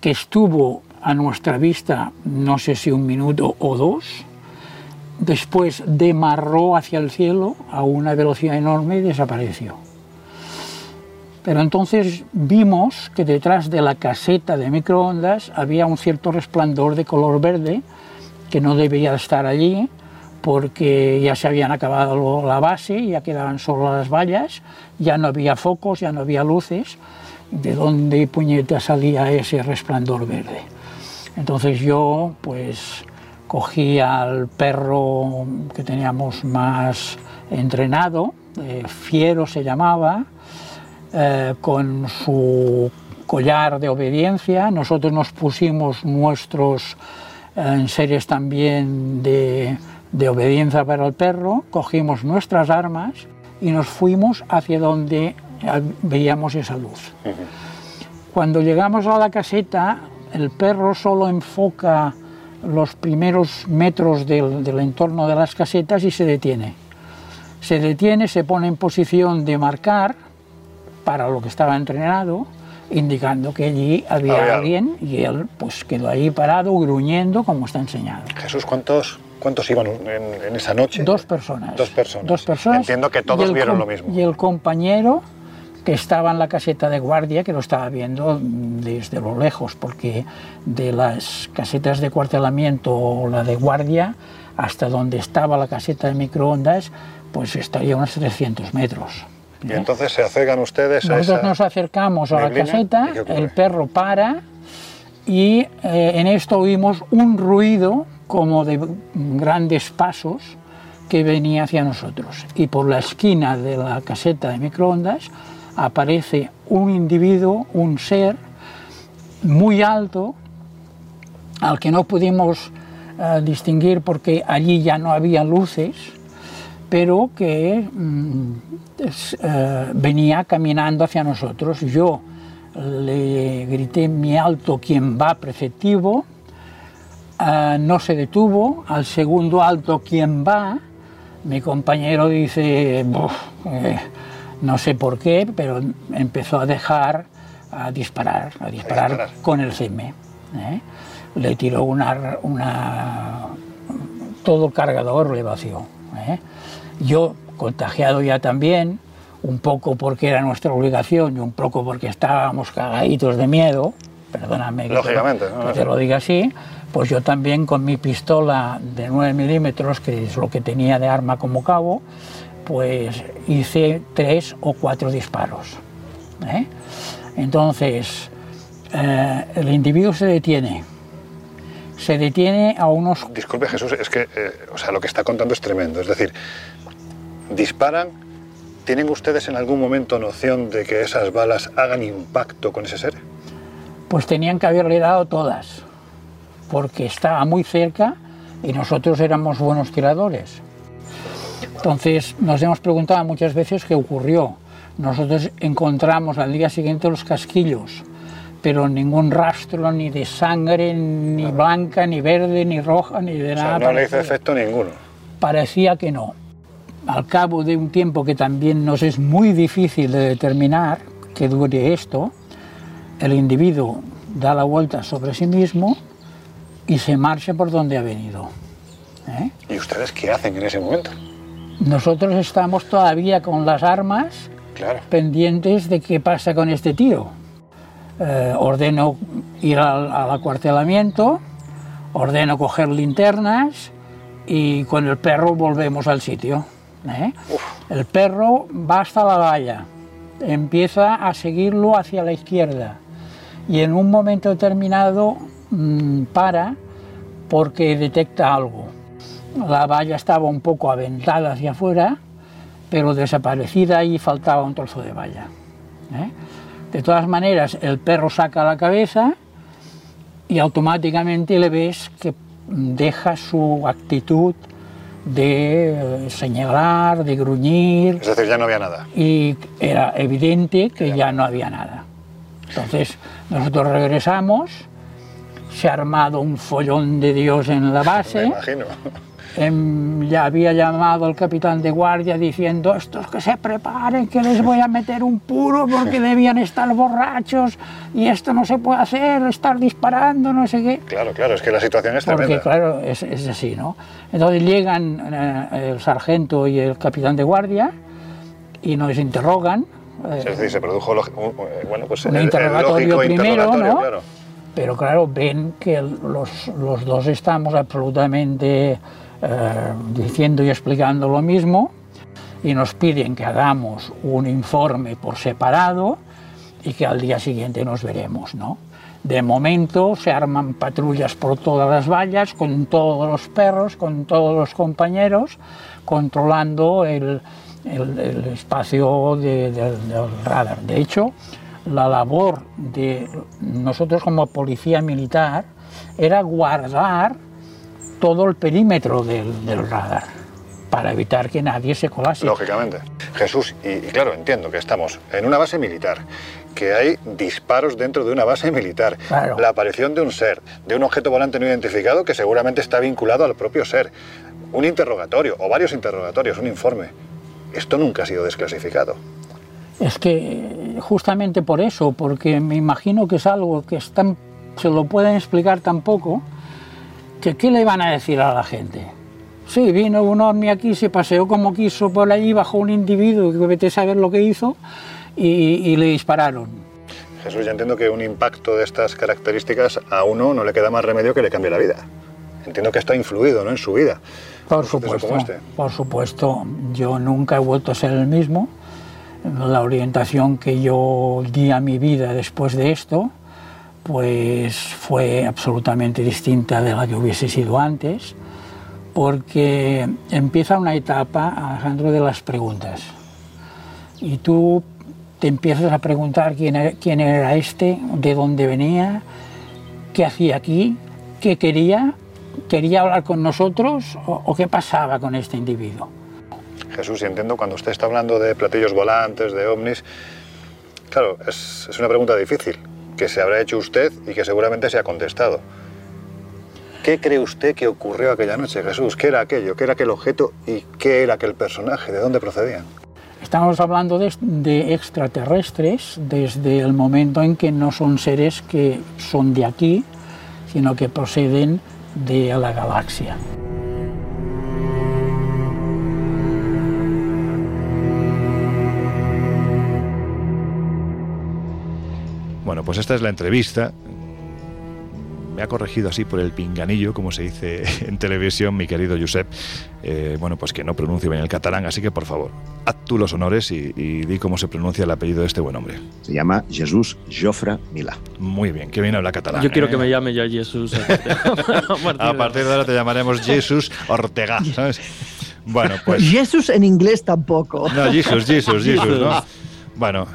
que estuvo a nuestra vista no sé si un minuto o dos, después demarró hacia el cielo a una velocidad enorme y desapareció. Pero entonces vimos que detrás de la caseta de microondas había un cierto resplandor de color verde que no debía estar allí, porque ya se habían acabado la base, ya quedaban solo las vallas, ya no había focos, ya no había luces, de dónde puñeta salía ese resplandor verde. Entonces yo pues cogí al perro que teníamos más entrenado, eh, Fiero se llamaba, eh, con su collar de obediencia, nosotros nos pusimos nuestros en series también de, de obediencia para el perro, cogimos nuestras armas y nos fuimos hacia donde veíamos esa luz. Cuando llegamos a la caseta, el perro solo enfoca los primeros metros del, del, entorno de las casetas y se detiene. Se detiene, se pone en posición de marcar para lo que estaba entrenado indicando que allí había, alguien y él pues quedó ahí parado, gruñendo, como está enseñado. Jesús, ¿cuántos, cuántos iban en, esa noche? Dos personas. Dos personas. Dos personas. Entiendo que todos vieron lo mismo. Y el compañero que estaba en la caseta de guardia, que lo estaba viendo desde lo lejos, porque de las casetas de cuartelamiento o la de guardia hasta donde estaba la caseta de microondas, pues estaría unos 300 metros. Y entonces se acercan ustedes a Nosotros nos acercamos a la caseta, el perro para y eh, en esto oímos un ruido como de grandes pasos que venía hacia nosotros. Y por la esquina de la caseta de microondas aparece un individuo, un ser muy alto, al que no pudimos eh, distinguir porque allí ya no había luces, pero que mm, eh, venía caminando hacia nosotros. Yo le grité mi alto quien va preceptivo, eh, no se detuvo, al segundo alto quien va, mi compañero dice, no sé por qué, pero empezó a dejar a disparar, a disparar, con el CM. Le tiró una, una, todo el cargador le vació. Yo, contagiado ya también, un poco porque era nuestra obligación y un poco porque estábamos cagaditos de miedo, perdóname que, te, lo diga así, pues yo también con mi pistola de 9 milímetros, que es lo que tenía de arma como cabo, pues hice tres o cuatro disparos. ¿eh? Entonces, eh, el individuo se detiene. Se detiene a unos... Disculpe Jesús, es que eh, o sea, lo que está contando es tremendo. Es decir, disparan, ¿tienen ustedes en algún momento noción de que esas balas hagan impacto con ese ser? Pues tenían que haberle dado todas, porque estaba muy cerca y nosotros éramos buenos tiradores. Entonces nos hemos preguntado muchas veces qué ocurrió. Nosotros encontramos al día siguiente los casquillos, pero ningún rastro ni de sangre, ni blanca, ni verde, ni roja, ni de nada. no le hizo efecto ninguno. Parecía que no al cabo de un tiempo que también nos es muy difícil de determinar que dure esto, el individuo da la vuelta sobre sí mismo y se marcha por donde ha venido. ¿eh? ¿Y ustedes qué hacen en ese momento? Nosotros estamos todavía con las armas pendientes de qué pasa con este tío. Eh, ordeno ir al, al acuartelamiento, ordeno coger linternas y con el perro volvemos al sitio. ¿eh? El perro va hasta la valla, empieza a seguirlo hacia la izquierda y en un momento determinado mm, para porque detecta algo. La valla estaba un poco aventada hacia afuera, pero desaparecida y faltaba un trozo de valla. ¿eh? De todas maneras, el perro saca la cabeza y automáticamente le ves que deja su actitud de señalar, de gruñir. Es decir, ya no había nada. Y era evidente que ya no había nada. Entonces nosotros regresamos, se ha armado un follón de Dios en la base. Me imagino. Em, ya había llamado al capitán de guardia diciendo estos que se preparen que les voy a meter un puro porque debían estar borrachos y esto no se puede hacer, estar disparando, no sé qué. Claro, claro, es que la situación es tremenda. Porque claro, es, es así, ¿no? Entonces llegan eh, el sargento y el capitán de guardia y nos interrogan. es decir, se produjo eh, bueno, pues un interrogatorio primero, ¿no? Pero claro, ven que los, los dos estamos absolutamente eh, diciendo y explicando lo mismo y nos piden que hagamos un informe por separado y que al día siguiente nos veremos, ¿no? De momento se arman patrullas por todas las vallas, con todos los perros, con todos los compañeros, controlando el, espacio del radar. De hecho, la labor de nosotros como policía militar era guardar todo el perímetro del, radar para evitar que nadie se colase. Lógicamente. Jesús, y, claro, entiendo que estamos en una base militar, que hay disparos dentro de una base militar, la aparición de un ser, de un objeto volante no identificado que seguramente está vinculado al propio ser, un interrogatorio o varios interrogatorios, un informe. Esto nunca ha sido desclasificado. Es que justamente por eso, porque me imagino que es algo que están, se lo pueden explicar tampoco, que qué le van a decir a la gente. Sí, vino un ovni aquí, se paseó como quiso por allí, bajó un individuo que vete a saber lo que hizo y, le dispararon. Jesús, ya entiendo que un impacto de estas características a uno no le queda más remedio que le cambie la vida. Entiendo que está influido ¿no? en su vida. Por supuesto, este. por supuesto. Yo nunca he vuelto a ser el mismo la orientación que yo di a mi vida después de esto, pues fue absolutamente distinta de la que hubiese sido antes, porque empieza una etapa, Alejandro, de las preguntas. Y tú te empiezas a preguntar quién era, este, de dónde venía, qué hacía aquí, qué quería, quería hablar con nosotros o qué pasaba con este individuo. Jesús, y entiendo cuando usted está hablando de platillos volantes, de ovnis, claro, es una pregunta difícil, que se habrá hecho usted y que seguramente se ha contestado. ¿Qué cree usted que ocurrió aquella noche, Jesús? ¿Qué era aquello? ¿Qué era aquel objeto? ¿Y qué era aquel personaje? ¿De dónde procedían? Estamos hablando de, de, extraterrestres desde el momento en que no son seres que son de aquí, sino que proceden de la galaxia. Bueno, pues esta es la entrevista. Me ha corregido así por el pinganillo, como se dice en televisión, mi querido Josep. Eh, bueno, pues que no pronuncio bien el catalán, así que por favor, haz tú los honores y, di cómo se pronuncia el apellido de este buen hombre. Se llama Jesús Jofre Milà. Muy bien, que bien habla catalán. Yo quiero que ¿eh? me llame ya Jesús. A partir de ahora te llamaremos Jesús Ortega, ¿sabes? Bueno, pues. Jesús en inglés tampoco. No, Jesús, Jesús, Jesús, ¿no? Bueno,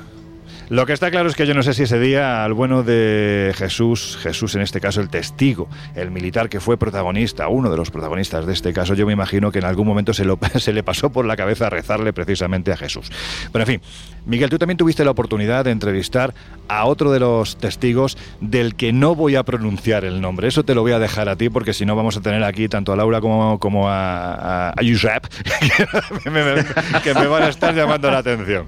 lo que está claro es que yo no sé si ese día al bueno de Jesús, Jesús en este caso el testigo, el militar que fue protagonista, uno de los protagonistas de este caso, yo me imagino que en algún momento se, se le pasó por la cabeza rezarle precisamente a Jesús. Pero en fin, Miguel, tú también tuviste la oportunidad de entrevistar a otro de los testigos del que no voy a pronunciar el nombre. Eso te lo voy a dejar a ti porque si no vamos a tener aquí tanto a Laura como, como a, a, Josep que me van a estar llamando la atención.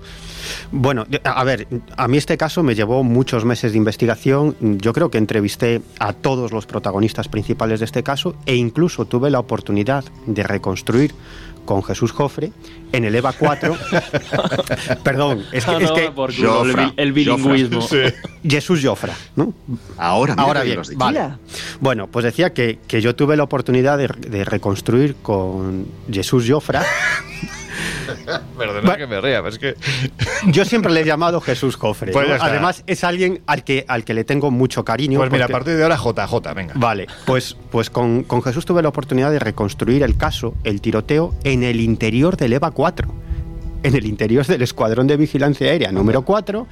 Bueno, a ver, a mí este caso me llevó muchos meses de investigación. Yo creo que entrevisté a todos los protagonistas principales de este caso e incluso tuve la oportunidad de reconstruir con Jesús Jofre en el EVA 4. Perdón, es que, es que el, bilingüismo. Jesús Jofra, ¿no? Ahora, Ahora bien, vale. Bueno, pues decía que, que yo tuve la oportunidad de, de reconstruir con Jesús Jofra Perdona que me ría, es que... Yo siempre le he llamado Jesús Cofre. Pues Además, es alguien al que, al que le tengo mucho cariño. Pues mira, a partir de ahora JJ, venga. Vale, pues, pues con, con Jesús tuve la oportunidad de reconstruir el caso, el tiroteo, en el interior del EVA 4. En el interior del Escuadrón de Vigilancia Aérea número 4.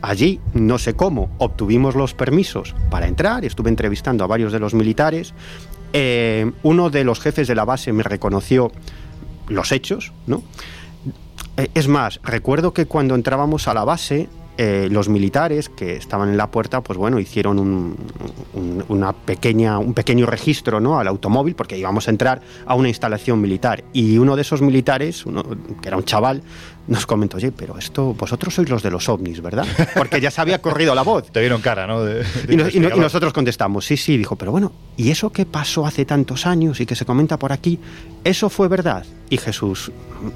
Allí, no sé cómo, obtuvimos los permisos para entrar. Estuve entrevistando a varios de los militares. Eh, uno de los jefes de la base me reconoció los hechos, ¿no? Eh, es más, recuerdo que cuando entrábamos a la base, eh, los militares que estaban en la puerta, pues bueno, hicieron un, una pequeña, un pequeño registro ¿no? al automóvil porque íbamos a entrar a una instalación militar. Y uno de esos militares, uno, que era un chaval, nos comentó, oye, pero esto, vosotros sois los de los ovnis, ¿verdad? Porque ya se había corrido la voz. Te vieron cara, ¿no? y, nosotros contestamos, sí, sí, dijo, pero bueno, ¿y eso que pasó hace tantos años y que se comenta por aquí, eso fue verdad? Y Jesús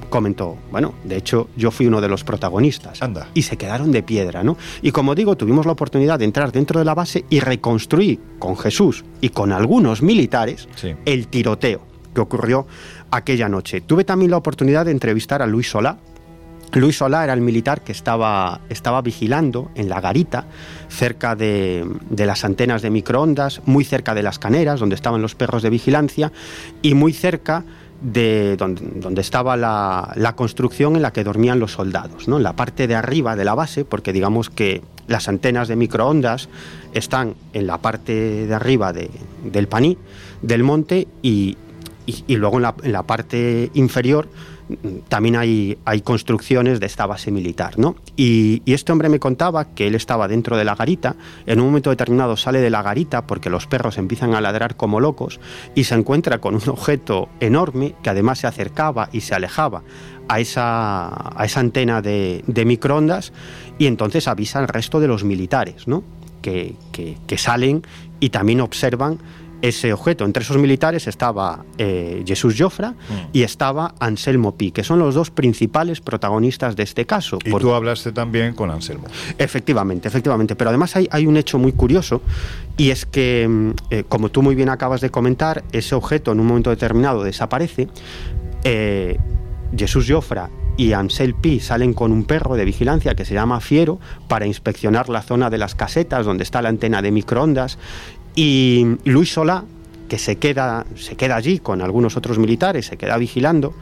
comentó, bueno, de hecho yo fui uno de los protagonistas. Anda. Y se quedaron de piedra, ¿no? Y como digo, tuvimos la oportunidad de entrar dentro de la base y reconstruir con Jesús y con algunos militares el tiroteo que ocurrió aquella noche. Tuve también la oportunidad de entrevistar a Luis Solá, Luis Solá era el militar que estaba, estaba vigilando en la garita, cerca de, las antenas de microondas, muy cerca de las caneras, donde estaban los perros de vigilancia, y muy cerca de donde, estaba la, construcción en la que dormían los soldados, ¿no? en la parte de arriba de la base, porque digamos que las antenas de microondas están en la parte de arriba del paní, del monte, y, luego en la, en la parte inferior también hay, hay construcciones de esta base militar. ¿no? Y, este hombre me contaba que él estaba dentro de la garita, en un momento determinado sale de la garita porque los perros empiezan a ladrar como locos y se encuentra con un objeto enorme que además se acercaba y se alejaba a esa, a esa antena de, microondas y entonces avisa al resto de los militares, ¿no? que, que salen y también observan ese objeto. Entre esos militares estaba eh, Jesús Jofra mm. y estaba Anselmo Pi, que son los dos principales protagonistas de este caso. Y tú hablaste también con Anselmo. Efectivamente, efectivamente. Pero además hay, hay un hecho muy curioso y es que, mm, eh, como tú muy bien acabas de comentar, ese objeto en un momento determinado desaparece. Eh, Jesús Jofra y Ansel Pi salen con un perro de vigilancia que se llama Fiero para inspeccionar la zona de las casetas donde está la antena de microondas y Luis Solá, que se queda, se queda allí con algunos otros militares, se queda vigilando,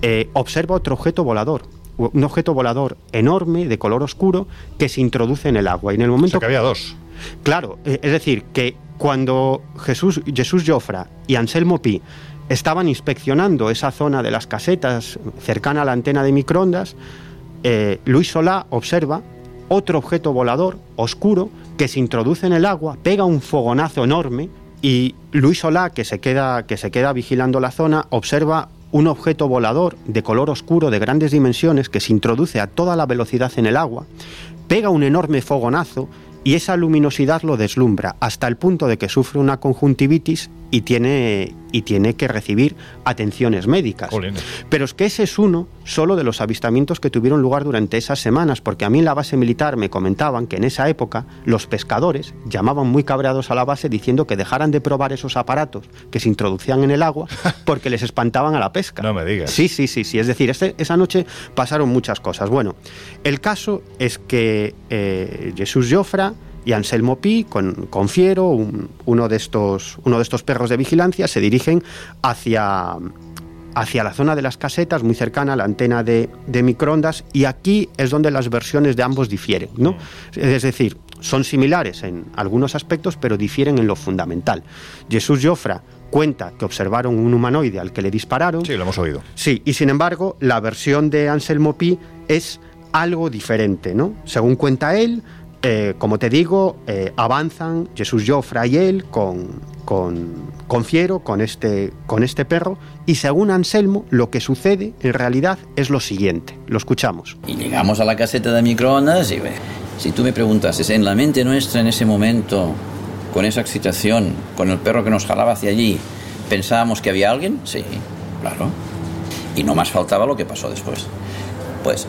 eh, observa otro objeto volador, un objeto volador enorme, de color oscuro, que se introduce en el agua. Y en el momento que había dos. Claro, eh, es decir, que cuando Jesús, Jesús Jofra y Anselmo Pi estaban inspeccionando esa zona de las casetas cercana a la antena de microondas, eh, Luis Solá observa otro objeto volador oscuro que se introduce en el agua, pega un fogonazo enorme y Luis Solá, que se queda, que se queda vigilando la zona, observa un objeto volador de color oscuro de grandes dimensiones que se introduce a toda la velocidad en el agua, pega un enorme fogonazo y esa luminosidad lo deslumbra hasta el punto de que sufre una conjuntivitis y tiene, y tiene que recibir atenciones médicas. Pero es que ese es uno solo de los avistamientos que tuvieron lugar durante esas semanas, porque a mí en la base militar me comentaban que en esa época los pescadores llamaban muy cabreados a la base diciendo que dejaran de probar esos aparatos que se introducían en el agua porque les espantaban a la pesca. No me digas. Sí, sí, sí, sí. Es decir, este, esa noche pasaron muchas cosas. Bueno, el caso es que eh, Jesús Jofra y Anselmo Pi, con, Fiero, uno, de estos, uno de estos perros de vigilancia, se dirigen hacia, hacia la zona de las casetas, muy cercana a la antena de, microondas, y aquí es donde las versiones de ambos difieren. ¿no? Es decir, son similares en algunos aspectos, pero difieren en lo fundamental. Jesús Jofra cuenta que observaron un humanoide al que le dispararon. Sí, lo hemos oído. Sí, y sin embargo, la versión de Anselmo Pi es algo diferente, ¿no? Según cuenta él, eh, como te digo, eh, avanzan Jesús Jofra y él con, con, Fiero, con este, con este perro, y según Anselmo, lo que sucede en realidad es lo siguiente. Lo escuchamos. Y llegamos a la caseta de microondas y si tú me preguntases, en la mente nuestra en ese momento, con esa excitación, con el perro que nos jalaba hacia allí, ¿pensábamos que había alguien? Sí, claro. Y no más faltaba lo que pasó después. Pues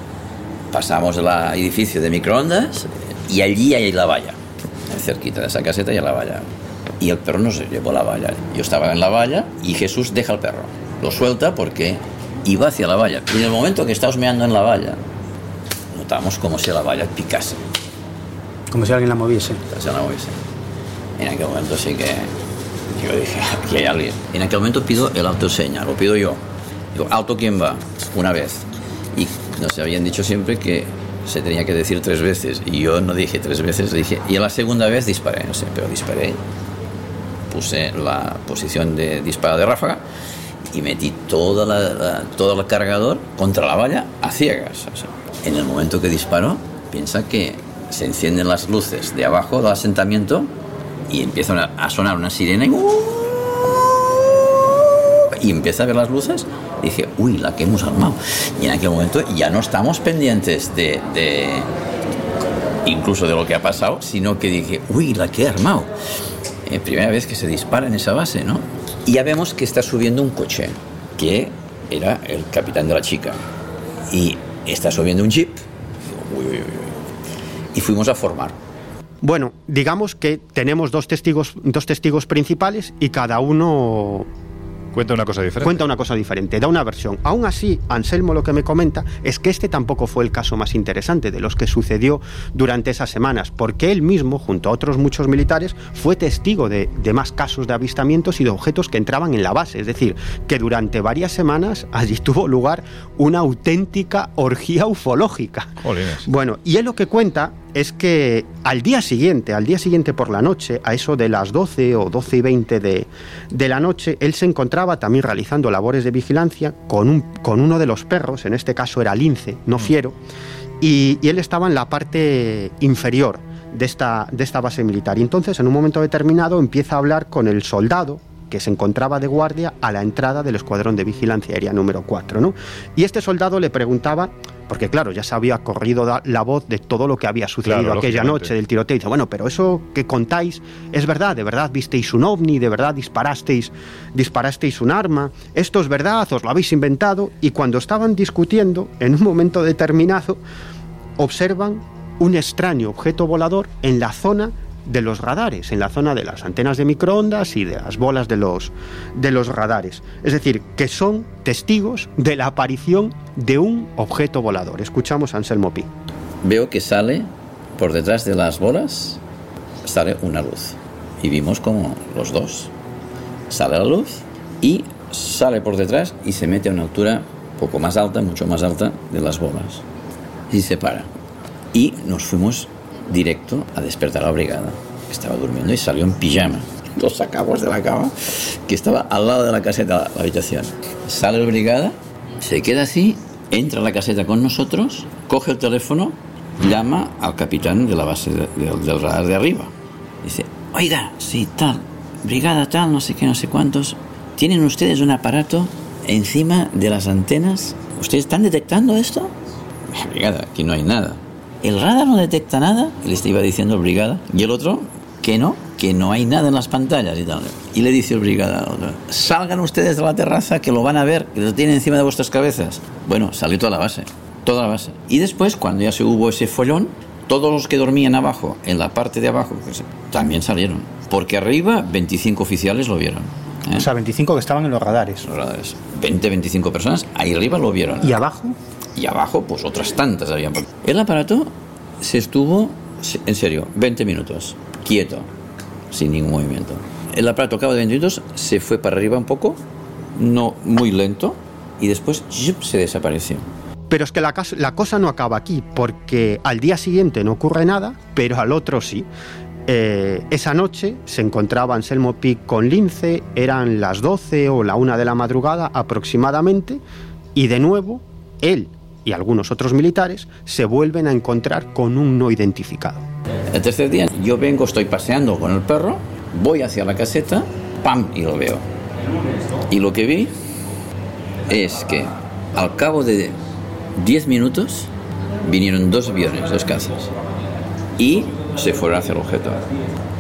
pasamos el edificio de microondas, y allí hay la valla, cerquita de esa caseta hay la valla. Y el perro no se llevó la valla. Yo estaba en la valla y Jesús deja el perro. Lo suelta porque iba hacia la valla. Y en el momento que está meando en la valla, notamos como si la valla picase. Como si alguien la moviese. Como si la moviese. En aquel momento sí que yo dije, aquí hay alguien. En aquel momento pido el autoseña, lo pido yo. Digo, ¿auto quién va? Una vez. Y nos habían dicho siempre que se tenía que decir tres veces. Y yo no dije tres veces, dije, y a la segunda vez disparé, no sé, pero disparé, puse la posición de disparo de ráfaga y metí toda la, todo el cargador contra la valla a ciegas. en el momento que disparó, piensa que se encienden las luces de abajo del asentamiento y empiezan a sonar una sirena y, y empieza a ver las luces dije, uy, la que hemos armado. Y en aquel momento ya no estamos pendientes de, incluso de lo que ha pasado, sino que dije, uy, la que he armado. Eh, primera vez que se dispara en esa base, ¿no? Y ya vemos que está subiendo un coche, que era el capitán de la chica. Y está subiendo un jeep. Y fuimos a formar. Bueno, digamos que tenemos dos testigos, dos testigos principales y cada uno Cuenta una cosa diferente. Cuenta una cosa diferente, da una versión. Aún así, Anselmo lo que me comenta es que este tampoco fue el caso más interesante de los que sucedió durante esas semanas, porque él mismo, junto a otros muchos militares, fue testigo de, de más casos de avistamientos y de objetos que entraban en la base. Es decir, que durante varias semanas allí tuvo lugar una auténtica orgía ufológica. Jolines. Bueno, y él lo que cuenta es que al día siguiente, al día siguiente por la noche, a eso de las 12 o 12 y 20 de, de la noche, él se encontraba también realizando labores de vigilancia con, un, con uno de los perros, en este caso era lince, no fiero, y, y él estaba en la parte inferior de esta, de esta base militar. Y entonces, en un momento determinado, empieza a hablar con el soldado que se encontraba de guardia a la entrada del escuadrón de vigilancia aérea número 4. ¿no? Y este soldado le preguntaba, porque claro, ya se había corrido la voz de todo lo que había sucedido Claro, aquella noche del tiroteo. Y dice, bueno, pero eso que contáis es verdad, de verdad visteis un ovni, de verdad disparasteis, disparasteis un arma, esto es verdad, os lo habéis inventado. Y cuando estaban discutiendo, en un momento determinado, observan un extraño objeto volador en la zona de los radares, en la zona de las antenas de microondas y de las bolas de los, de los radares. Es decir, que son testigos de la aparición de un objeto volador. Escuchamos a Anselmo Pi. Veo que sale por detrás de las bolas, sale una luz. Y vimos como los dos. Sale la luz y sale por detrás y se mete a una altura poco más alta, mucho más alta de las bolas. Y se para. Y nos fuimos directo a despertar a la brigada. que Estaba durmiendo y salió en pijama. Lo sacamos de la cama, que estaba al lado de la caseta, la habitación. Sale la brigada, se queda así, entra a la caseta con nosotros, coge el teléfono, llama al capitán de la base de- de- del radar de arriba. Dice, oiga, sí, tal, brigada tal, no sé qué, no sé cuántos. ¿Tienen ustedes un aparato encima de las antenas? ¿Ustedes están detectando esto? Brigada, aquí no hay nada. El radar no detecta nada, y le iba diciendo el brigada, y el otro que no, que no hay nada en las pantallas y tal. Y le dice el brigada salgan ustedes de la terraza que lo van a ver, que lo tienen encima de vuestras cabezas. Bueno, salió toda la base, toda la base. Y después, cuando ya se hubo ese follón, todos los que dormían abajo, en la parte de abajo, pues, también salieron. Porque arriba 25 oficiales lo vieron. ¿eh? O sea, 25 que estaban en los radares. Los radares. 20, 25 personas, ahí arriba lo vieron. ¿Y abajo? Y abajo, pues otras tantas habían. El aparato se estuvo, en serio, 20 minutos, quieto, sin ningún movimiento. El aparato, a cabo de 20 minutos, se fue para arriba un poco, no muy lento, y después se desapareció. Pero es que la cosa no acaba aquí, porque al día siguiente no ocurre nada, pero al otro sí. Eh, esa noche se encontraba Anselmo Pic con Lince, eran las 12 o la 1 de la madrugada aproximadamente, y de nuevo él y algunos otros militares se vuelven a encontrar con un no identificado. El tercer día yo vengo, estoy paseando con el perro, voy hacia la caseta, ¡pam! y lo veo. Y lo que vi es que al cabo de 10 minutos vinieron dos aviones, dos cazas, y se fueron hacia el objeto.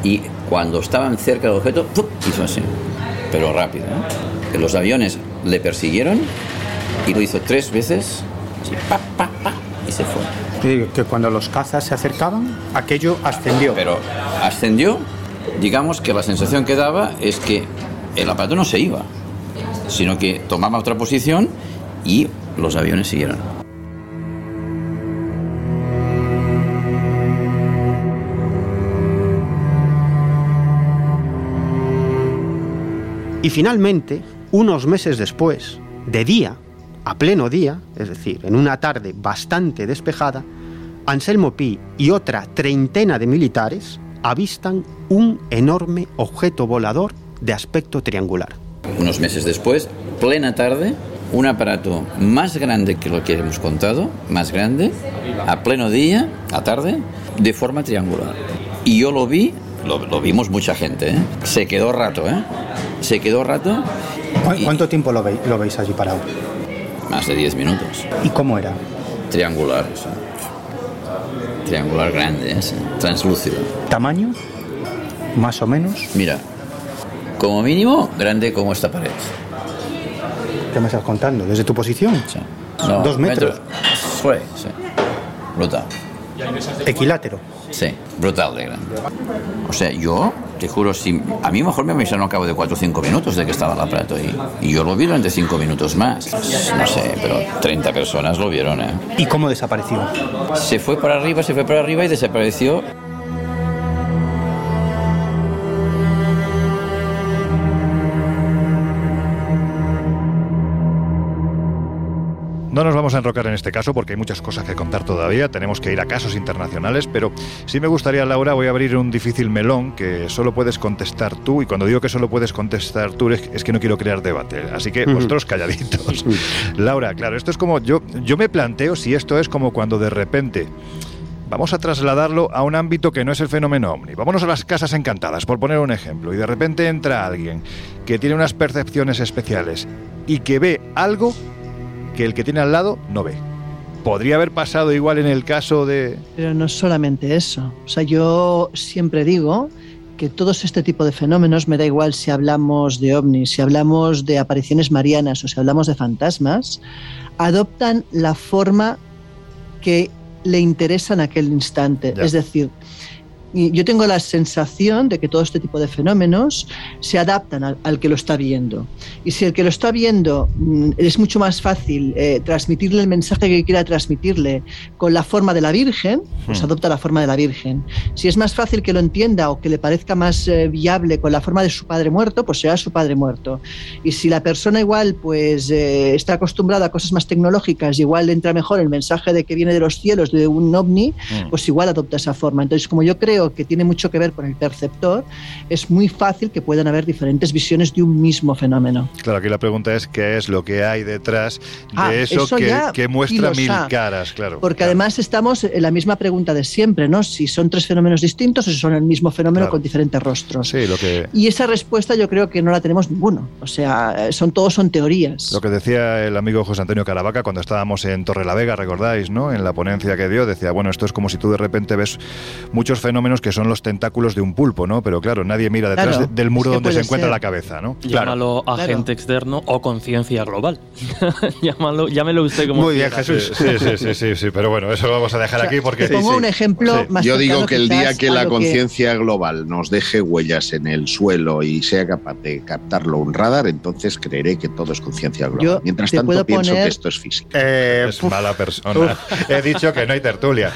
Y cuando estaban cerca del objeto, ¡pum! hizo así, pero rápido. ¿eh? Los aviones le persiguieron y lo hizo tres veces, así, pa, pa, pa, y se fue. Que cuando los cazas se acercaban, aquello ascendió. Pero ascendió, digamos que la sensación que daba es que el aparato no se iba, sino que tomaba otra posición y los aviones siguieron. Y finalmente, unos meses después, de día, a pleno día, es decir, en una tarde bastante despejada, Anselmo Pi y otra treintena de militares avistan un enorme objeto volador de aspecto triangular. Unos meses después, plena tarde, un aparato más grande que lo que hemos contado, más grande, a pleno día, a tarde, de forma triangular. Y yo lo vi, lo, lo vimos mucha gente, ¿eh? se quedó rato, ¿eh? se quedó rato, ¿Cu- ¿Cuánto tiempo lo, veis, lo veis allí parado? Más de 10 minutos. ¿Y cómo era? Triangular, eso. Triangular grande, ese, translúcido. ¿Tamaño? ¿Más o menos? Mira, como mínimo, grande como esta pared. ¿Qué me estás contando? ¿Desde tu posición? No, Dos metros. Fue, sí. Brutal. Equilátero. Sí, brutal de grande. O sea, yo, te juro, si, a mí mejor me avisaron a cabo de 4 o 5 minutos de que estaba el aparato ahí. Y yo lo vi durante 5 minutos más. No sé, pero 30 personas lo vieron, ¿eh? ¿Y cómo desapareció? Se fue para arriba, se fue para arriba y desapareció. No nos vamos a enrocar en este caso porque hay muchas cosas que contar todavía, tenemos que ir a casos internacionales, pero sí me gustaría, Laura, voy a abrir un difícil melón que solo puedes contestar tú, y cuando digo que solo puedes contestar tú es, que no quiero crear debate, así que vosotros calladitos. Laura, claro, esto es como, yo, yo me planteo si esto es como cuando de repente... Vamos a trasladarlo a un ámbito que no es el fenómeno ovni. Vámonos a las casas encantadas, por poner un ejemplo, y de repente entra alguien que tiene unas percepciones especiales y que ve algo que el que tiene al lado no ve. ¿Podría haber pasado igual en el caso de...? Pero no solamente eso. O sea, yo siempre digo que todos este tipo de fenómenos, me da igual si hablamos de ovnis, si hablamos de apariciones marianas o si hablamos de fantasmas, adoptan la forma que le interesa en aquel instante. Ya. Es decir, y yo tengo la sensación de que todo este tipo de fenómenos se adaptan al, al que lo está viendo. Y si el que lo está viendo mm, es mucho más fácil eh, transmitirle el mensaje que quiera transmitirle con la forma de la Virgen, pues Hmm. adopta la forma de la Virgen. Si es más fácil que lo entienda o que le parezca más eh, viable con la forma de su padre muerto, pues será su padre muerto. Y si la persona igual pues eh, está acostumbrada a cosas más tecnológicas, y igual le entra mejor el mensaje de que viene de los cielos, de un ovni, Mm. pues igual adopta esa forma. Entonces, como yo creo que tiene mucho que ver con el perceptor, es muy fácil que puedan haber diferentes visiones de un mismo fenómeno. Claro, aquí la pregunta es qué es lo que hay detrás de Ah, eso, eso que, muestra mil caras, claro. Porque claro. además estamos en la misma pregunta de siempre, ¿no? Si son tres fenómenos distintos o si son el mismo fenómeno Claro. con diferentes rostros. Sí, lo que, Y esa respuesta yo creo que no la tenemos ninguno. O sea, son todos son teorías. lo que decía el amigo José Antonio Caravaca cuando estábamos en Torre la Vega, recordáis, ¿no? En la ponencia que dio, decía, bueno, esto es como si tú de repente ves muchos fenómenos que son los tentáculos de un pulpo, ¿no? Pero claro, nadie mira detrás Claro, de- del muro donde se encuentra ser. la cabeza, ¿no? Llámalo agente externo o conciencia global. Llámalo, llámelo usted como quiera. Sí, sí, sí, sí, sí, sí, pero bueno, eso lo vamos a dejar O sea, aquí porque... te pongo un ejemplo más Yo digo que el día que la que- conciencia global nos deje huellas en el suelo y sea capaz de captarlo un radar, entonces creeré que todo es conciencia global. Yo Mientras tanto, pienso poner- que esto es física. es mala persona. He dicho que no hay tertulia.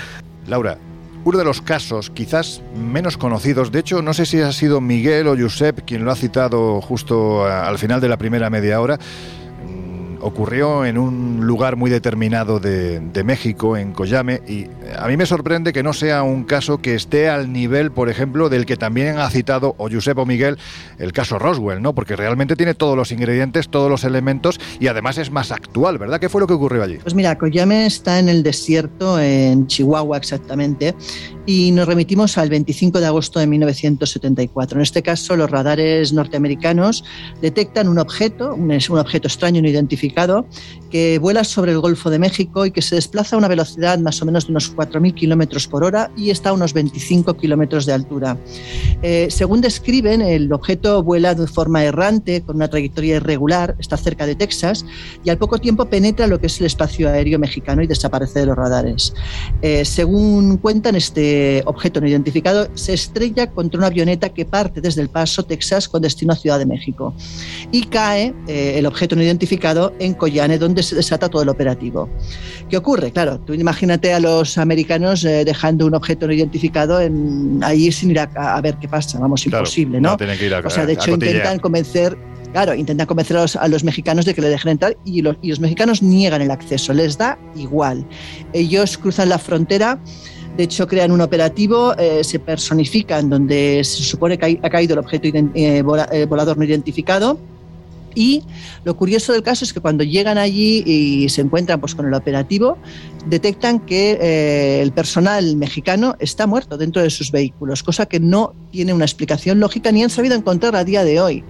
Laura, uno de los casos quizás menos conocidos, de hecho no sé si ha sido Miguel o Josep quien lo ha citado justo al final de la primera media hora, mm, ocurrió en un lugar muy determinado de, de México, en Coyame, y a mí me sorprende que no sea un caso que esté al nivel, por ejemplo, del que también ha citado o Josep o Miguel, el caso Roswell, ¿no? Porque realmente tiene todos los ingredientes, todos los elementos y además es más actual, ¿verdad? ¿Qué fue lo que ocurrió allí? Pues mira, Coyame está en el desierto, en Chihuahua exactamente, y nos remitimos al 25 de agosto de 1974. En este caso, los radares norteamericanos detectan un objeto, un, un objeto extraño no identificado, que vuela sobre el Golfo de México y que se desplaza a una velocidad más o menos de unos 4.000 kilómetros por hora y está a unos 25 kilómetros de altura. Eh, según describen, el objeto vuela de forma errante, con una trayectoria irregular, está cerca de Texas y al poco tiempo penetra lo que es el espacio aéreo mexicano y desaparece de los radares. Eh, según cuentan, este objeto no identificado se estrella contra una avioneta que parte desde El Paso, Texas, con destino a Ciudad de México. Y cae eh, el objeto no identificado en Collane, donde se desata todo el operativo. ¿Qué ocurre? Claro, tú imagínate a los americanos eh, dejando un objeto no identificado en, ahí sin ir a, a ver qué pasa. Vamos, Claro, imposible, ¿no? no, tienen que ir a- o sea, de hecho, intentan convencer Claro, intentan convencer a los, a los mexicanos de que le dejen entrar y los, y los mexicanos niegan el acceso, les da igual. Ellos cruzan la frontera, de hecho crean un operativo, eh, se personifican donde se supone que ha caído el objeto eh, eh, volador no identificado. Y lo curioso del caso es que cuando llegan allí y se encuentran pues, con el operativo, detectan que eh, el personal mexicano está muerto dentro de sus vehículos, cosa que no tiene una explicación lógica ni han sabido encontrar a día de hoy.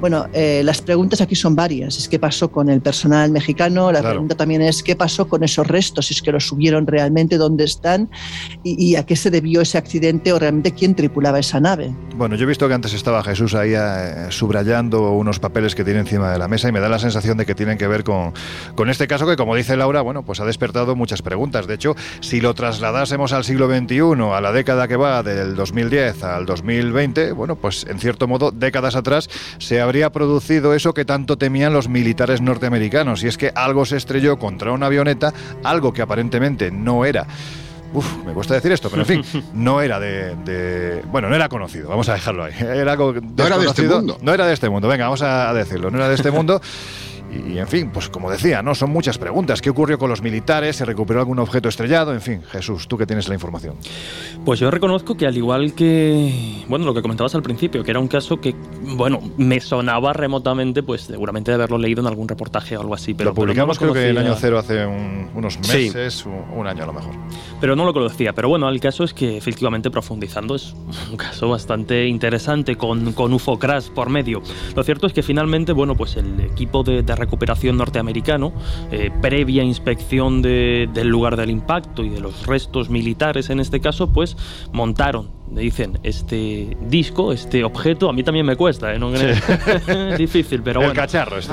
Bueno, eh, las preguntas aquí son varias. Es qué pasó con el personal mexicano, la Claro. pregunta también es qué pasó con esos restos, si es que los subieron realmente, dónde están y, y a qué se debió ese accidente o realmente quién tripulaba esa nave. Bueno, yo he visto que antes estaba Jesús ahí eh, subrayando unos papeles que tienen encima de la mesa y me da la sensación de que tienen que ver con, con este caso que, como dice Laura, bueno, pues ha despertado muchas preguntas. De hecho, si lo trasladásemos al siglo XXI, a la década que va del 2010 al 2020, bueno, pues en cierto modo, décadas atrás, se habría producido eso que tanto temían los militares norteamericanos, y es que algo se estrelló contra una avioneta, algo que aparentemente no era Uf, me cuesta decir esto, pero en fin, no era de, Bueno, no era conocido, vamos a dejarlo ahí. Era algo no era de este mundo. No era de este mundo, venga, vamos a decirlo. No era de este mundo. Y, en fin, pues como decía, ¿no? Son muchas preguntas. ¿Qué ocurrió con los militares? ¿Se recuperó algún objeto estrellado? En fin, Jesús, tú que tienes la información. Pues yo reconozco que al igual que, bueno, lo que comentabas al principio, que era un caso que, bueno, me sonaba remotamente, pues seguramente de haberlo leído en algún reportaje o algo así. Pero lo publicamos creo que en año cero hace unos meses, un, año a lo mejor. Pero no lo conocía. Pero bueno, el caso es que efectivamente profundizando es un caso bastante interesante con, con UFO Crash por medio. Lo cierto es que finalmente, bueno, pues el equipo de, de recuperación norteamericano, eh, previa inspección del lugar del impacto y de los restos militares en este caso, pues montaron dicen, este disco, este objeto, a mí también me cuesta, ¿eh? No es difícil, pero bueno. El cacharro, este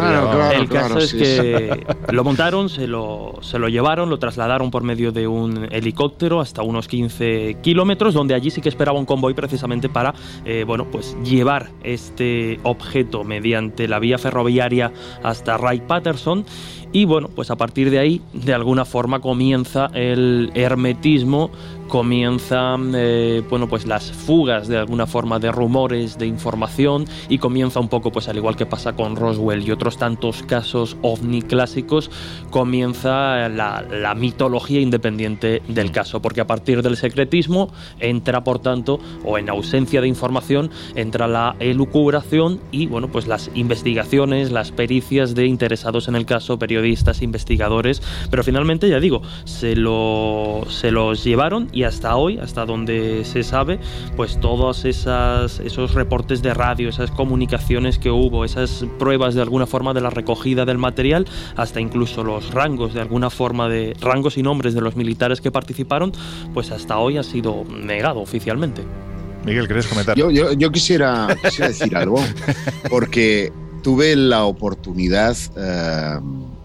El caso es que lo montaron, se lo, se lo llevaron, lo trasladaron por medio de un helicóptero hasta unos 15 kilómetros, donde allí sí que esperaba un convoy precisamente para, eh, bueno, pues llevar este objeto mediante la vía ferroviaria hasta Wright Patterson y bueno, pues a partir de ahí, de alguna forma comienza el hermetismo comienzan eh, bueno pues las fugas de alguna forma de rumores de información y comienza un poco pues al igual que pasa con Roswell y otros tantos casos ovni clásicos comienza la, mitología independiente del caso porque a partir del secretismo entra por tanto o en ausencia de información entra la elucubración y bueno pues las investigaciones las pericias de interesados en el caso periodistas investigadores pero finalmente ya digo se lo se los llevaron y hasta hoy, hasta donde se sabe, pues todos esas, esos reportes de radio, esas comunicaciones que hubo, esas pruebas de alguna forma de la recogida del material, hasta incluso los rangos de alguna forma de rangos y nombres de los militares que participaron, pues hasta hoy ha sido negado oficialmente. Miguel, ¿querés comentar? Yo, yo, quisiera, decir algo, porque tuve la oportunidad... Eh,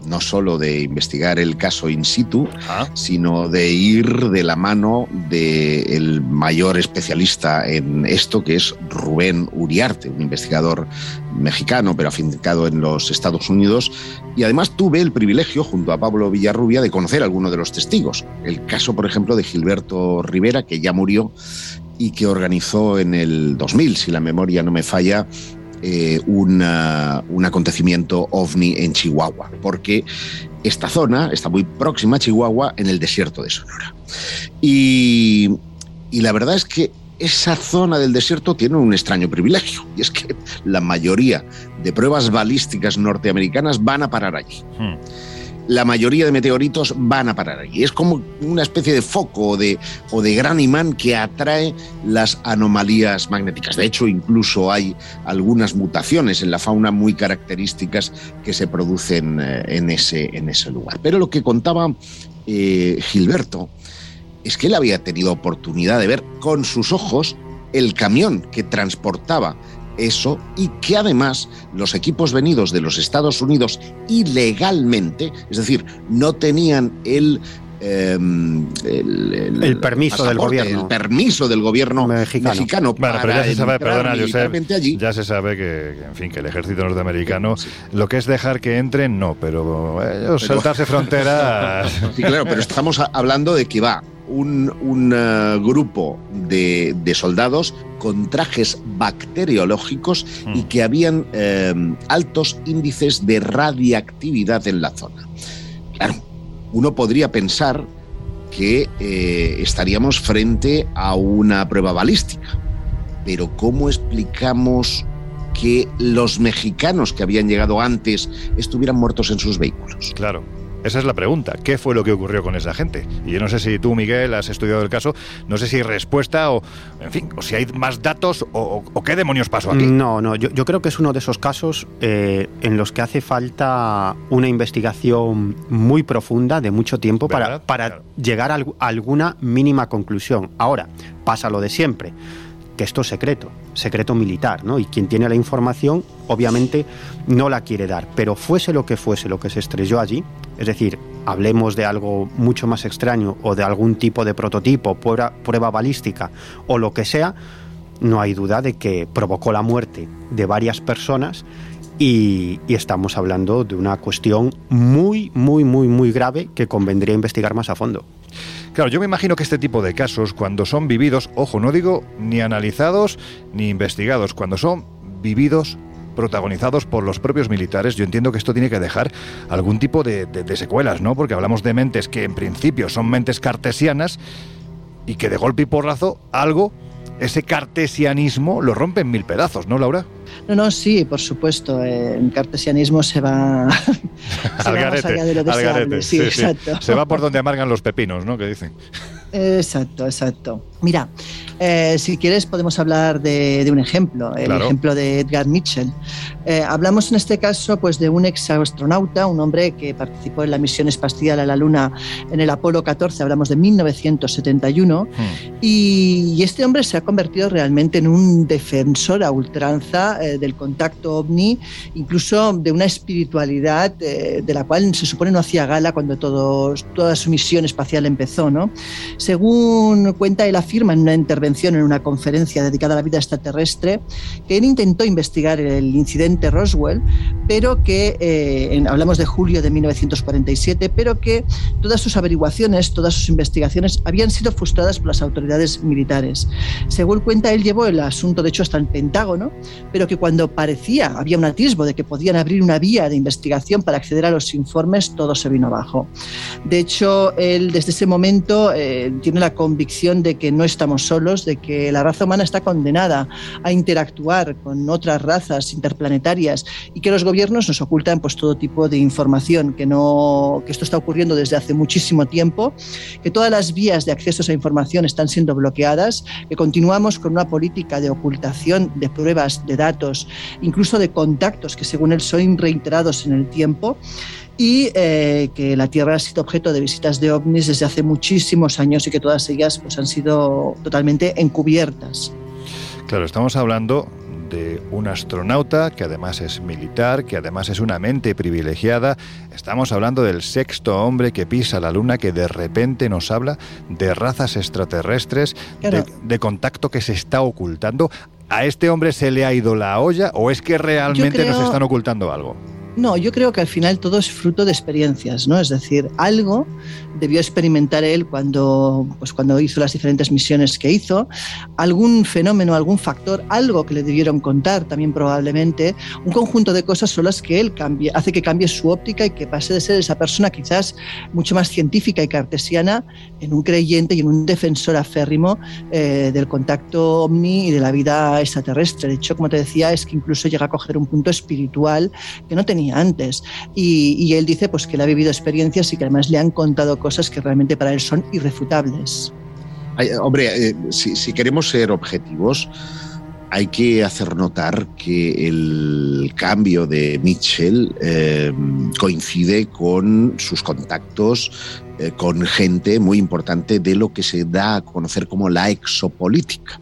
no solo de investigar el caso in situ, sino de ir de la mano del mayor especialista en esto, que es Rubén Uriarte, un investigador mexicano, pero afincado en los Estados Unidos. Y además tuve el privilegio, junto a Pablo Villarrubia, de conocer a algunos de los testigos. El caso, por ejemplo, de Gilberto Rivera, que ya murió y que organizó en el 2000, si la memoria no me falla, eh, un acontecimiento ovni en Chihuahua, porque esta zona está muy próxima a Chihuahua en el desierto de Sonora. Y, y la verdad es que esa zona del desierto tiene un extraño privilegio, y es que la mayoría de pruebas balísticas norteamericanas van a parar allí. Hmm la mayoría de meteoritos van a parar allí. Es como una especie de foco o de, o de gran imán que atrae las anomalías magnéticas. De hecho, incluso hay algunas mutaciones en la fauna muy características que se producen eh, en ese, en ese lugar. Pero lo que contaba eh, Gilberto es que él había tenido oportunidad de ver con sus ojos el camión que transportaba eso y que además los equipos venidos de los Estados Unidos ilegalmente, es decir, no tenían el em, el, permiso del gobierno. El permiso del gobierno mexicano. bueno, pero ya se sabe, perdona, allí. ya se sabe que, en fin, que el ejército norteamericano lo que es dejar que entren, no, pero, eh, saltarse fronteras. Sí, claro, pero estamos hablando de que va un, eh, grupo de, soldados con trajes bacteriológicos y mm. que habían eh, altos índices de radiactividad en la zona. Claro, uno podría pensar que eh, estaríamos frente a una prueba balística, pero ¿cómo explicamos que los mexicanos que habían llegado antes estuvieran muertos en sus vehículos? Claro. Esa es la pregunta. ¿Qué fue lo que ocurrió con esa gente? Y yo no sé si tú, Miguel, has estudiado el caso, no sé si hay respuesta o, en fin, o si hay más datos o, qué demonios pasó aquí. No, no, yo, creo que es uno de esos casos eh, en los que hace falta una investigación muy profunda de mucho tiempo para, para llegar a alguna mínima conclusión. Ahora, pasa lo de siempre, que esto es secreto secreto militar, ¿no? Y quien tiene la información, obviamente, no la quiere dar. Pero fuese lo que fuese lo que se estrelló allí, es decir, hablemos de algo mucho más extraño o de algún tipo de prototipo, prueba, prueba balística o lo que sea, no hay duda de que provocó la muerte de varias personas y, y, estamos hablando de una cuestión muy, muy, muy, muy grave que convendría investigar más a fondo. Claro, yo me imagino que este tipo de casos, cuando son vividos, ojo, no digo ni analizados ni investigados, cuando son vividos protagonizados por los propios militares, yo entiendo que esto tiene que dejar algún tipo de, de, de secuelas, ¿no? Porque hablamos de mentes que en principio son mentes cartesianas y que de golpe y porrazo algo ese cartesianismo lo rompe en mil pedazos, ¿no, Laura? No, no, sí, por supuesto. Eh, en cartesianismo se va, se al va garete, más allá de lo al deseable. garete, sí, sí. Se va por donde amargan los pepinos, ¿no? Que dicen. Exacto, exacto. Mira, eh, si quieres podemos hablar de, de un ejemplo, el Claro. ejemplo de Edgar Mitchell. Eh, hablamos en este caso pues, de un ex astronauta, un hombre que participó en la misión espacial a la Luna en el Apolo 14, hablamos de 1971, y, y este hombre se ha convertido realmente en un defensor a ultranza eh, del contacto ovni, incluso de una espiritualidad de la cual se supone no hacía gala cuando todo, toda su misión espacial empezó. ¿no? Según cuenta, él afirma en una intervención en una conferencia dedicada a la vida extraterrestre que él intentó investigar el incidente Roswell, pero que, eh, en- hablamos de julio de 1947, pero que todas sus averiguaciones, todas sus investigaciones habían sido frustradas por las autoridades militares. Según cuenta, él llevó el asunto, de hecho, hasta el Pentágono, pero que cuando parecía, había un atisbo de que podían abrir una vía de investigación para acceder a los informes, todo se vino abajo. De hecho, él desde ese momento eh, tiene la convicción de que no estamos solos, de que la raza humana está condenada a interactuar con otras razas interplanetarias y que los gobiernos nos ocultan pues, todo tipo de información, que, no, que esto está ocurriendo desde hace muchísimo tiempo, que todas las vías de acceso a esa información están siendo bloqueadas, que continuamos con una política de ocultación de pruebas, de datos, incluso de contactos que según él son reiterados en el tiempo y eh, que la Tierra ha sido objeto de visitas de ovnis desde hace muchísimos años y que todas ellas pues, han sido totalmente encubiertas. Claro, estamos hablando de un astronauta que además es militar, que además es una mente privilegiada. Estamos hablando del sexto hombre que pisa la Luna, que de repente nos habla de razas extraterrestres, Claro. de, de contacto que se está ocultando. ¿A este hombre se le ha ido la olla o es que realmente nos están ocultando algo? No, yo creo que al final todo es fruto de experiencias, ¿no? Es decir, algo debió experimentar él cuando, pues cuando hizo las diferentes misiones que hizo, algún fenómeno, algún factor, algo que le debieron contar también probablemente, un conjunto de cosas son las que él cambie, hace que cambie su óptica y que pase de ser esa persona quizás mucho más científica y cartesiana en un creyente y en un defensor aférrimo eh, del contacto ovni y de la vida extraterrestre. De hecho, como te decía, es que incluso llega a coger un punto espiritual que no tenía antes. Y, y él dice pues, que él ha vivido experiencias y que además le han contado cosas que realmente para él son irrefutables. Ay, hombre, eh, si, si queremos ser objetivos, hay que hacer notar que el cambio de Mitchell eh, coincide con sus contactos eh, con gente muy importante de lo que se da a conocer como la exopolítica.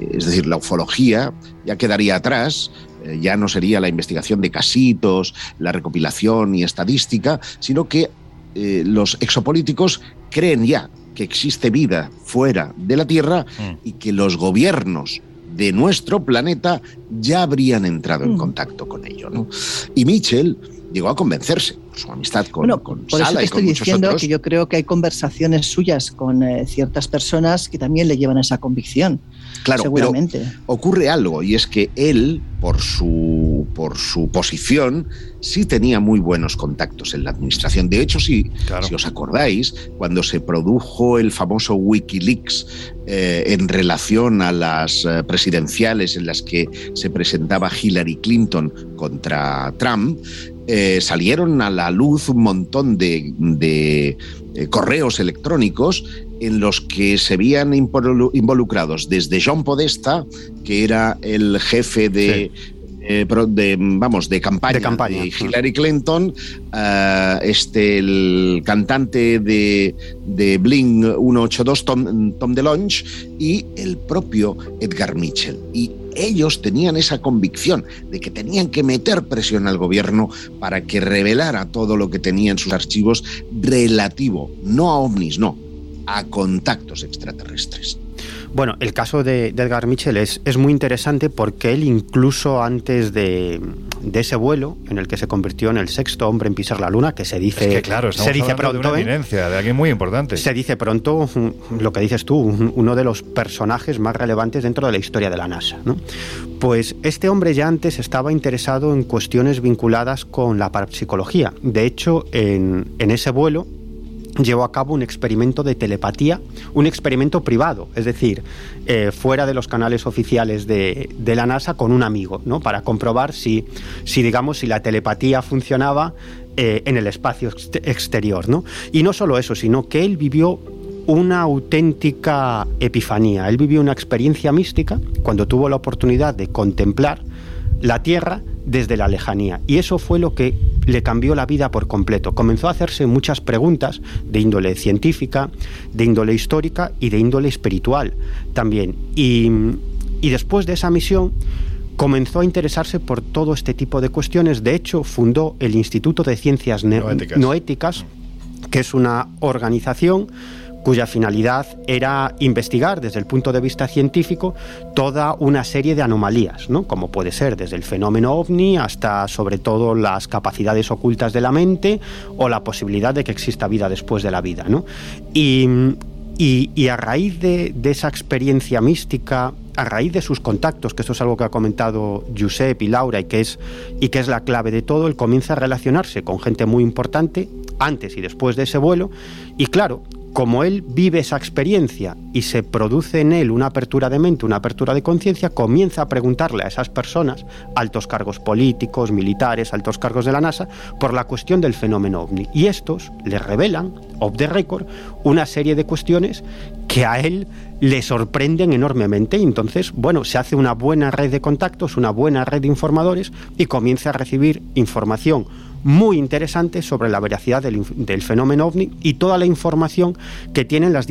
Es decir, la ufología ya quedaría atrás, eh, ya no sería la investigación de casitos, la recopilación y estadística, sino que eh, los exopolíticos creen ya que existe vida fuera de la Tierra y que los gobiernos de nuestro planeta ya habrían entrado en Mm. contacto con ello. ¿no? Y Mitchell llegó a convencerse por su amistad con, Bueno, con por eso Sala te y con estoy diciendo otros. que yo creo que hay conversaciones suyas con eh, ciertas personas que también le llevan a esa convicción. Claro, seguramente. pero ocurre algo y es que él, por su, por su posición, sí tenía muy buenos contactos en la administración. De hecho, si, Claro. si os acordáis, cuando se produjo el famoso Wikileaks eh, en relación a las eh, presidenciales en las que se presentaba Hillary Clinton contra Trump, eh, salieron a la luz un montón de, de, eh, correos electrónicos en los que se veían involu- involucrados desde John Podesta, que era el jefe de, eh, de, vamos, de campaña de, campaña. Hillary Clinton, uh, este, el cantante de, de Bling 182, Tom, Tom DeLonge, y el propio Edgar Mitchell. Y ellos tenían esa convicción de que tenían que meter presión al gobierno para que revelara todo lo que tenía en sus archivos relativo, no a ovnis, no, a contactos extraterrestres. Bueno, el caso de, Edgar Mitchell es, es, muy interesante porque él incluso antes de, ese vuelo en el que se convirtió en el sexto hombre en pisar la luna, que se dice, claro, se dice pronto, de una ¿eh? de alguien muy importante. Se dice pronto lo que dices tú, uno de los personajes más relevantes dentro de la historia de la NASA. Pues este hombre ya antes estaba interesado en cuestiones vinculadas con la parapsicología. De hecho, en, en ese vuelo llevó a cabo un experimento de telepatía, un experimento privado, es decir, eh, fuera de los canales oficiales de, la NASA con un amigo, ¿no? Para comprobar si, si digamos, si la telepatía funcionaba eh, en el espacio exterior, ¿no? Y no solo eso, sino que él vivió una auténtica epifanía. Él vivió una experiencia mística cuando tuvo la oportunidad de contemplar la Tierra desde la lejanía. Y eso fue lo que le cambió la vida por completo. Comenzó a hacerse muchas preguntas de índole científica, de índole histórica y de índole espiritual también. Y, después de esa misión comenzó a interesarse por todo este tipo de cuestiones. De hecho, fundó el Instituto de Ciencias Noéticas, que es una organización cuya finalidad era investigar desde el punto de vista científico toda una serie de anomalías, ¿no? como puede ser desde el fenómeno ovni hasta sobre todo las capacidades ocultas de la mente o la posibilidad de que exista vida después de la vida. Y, y, a raíz de, esa experiencia mística, a raíz de sus contactos, que esto es algo que ha comentado Josep y Laura y que es, y que es la clave de todo, él comienza a relacionarse con gente muy importante antes y después de ese vuelo. Y claro, como él vive esa experiencia y se produce en él una apertura de mente, una apertura de conciencia, comienza a preguntarle a esas personas, altos cargos políticos, militares, altos cargos de la NASA, por la cuestión del fenómeno ovni. Y estos le revelan, off the record, una serie de cuestiones que a él le sorprenden enormemente y entonces, bueno, se hace una buena red de contactos, una buena red de informadores y comienza a recibir información muy interesante sobre la veracidad del, fenómeno ovni y toda la información que tienen las,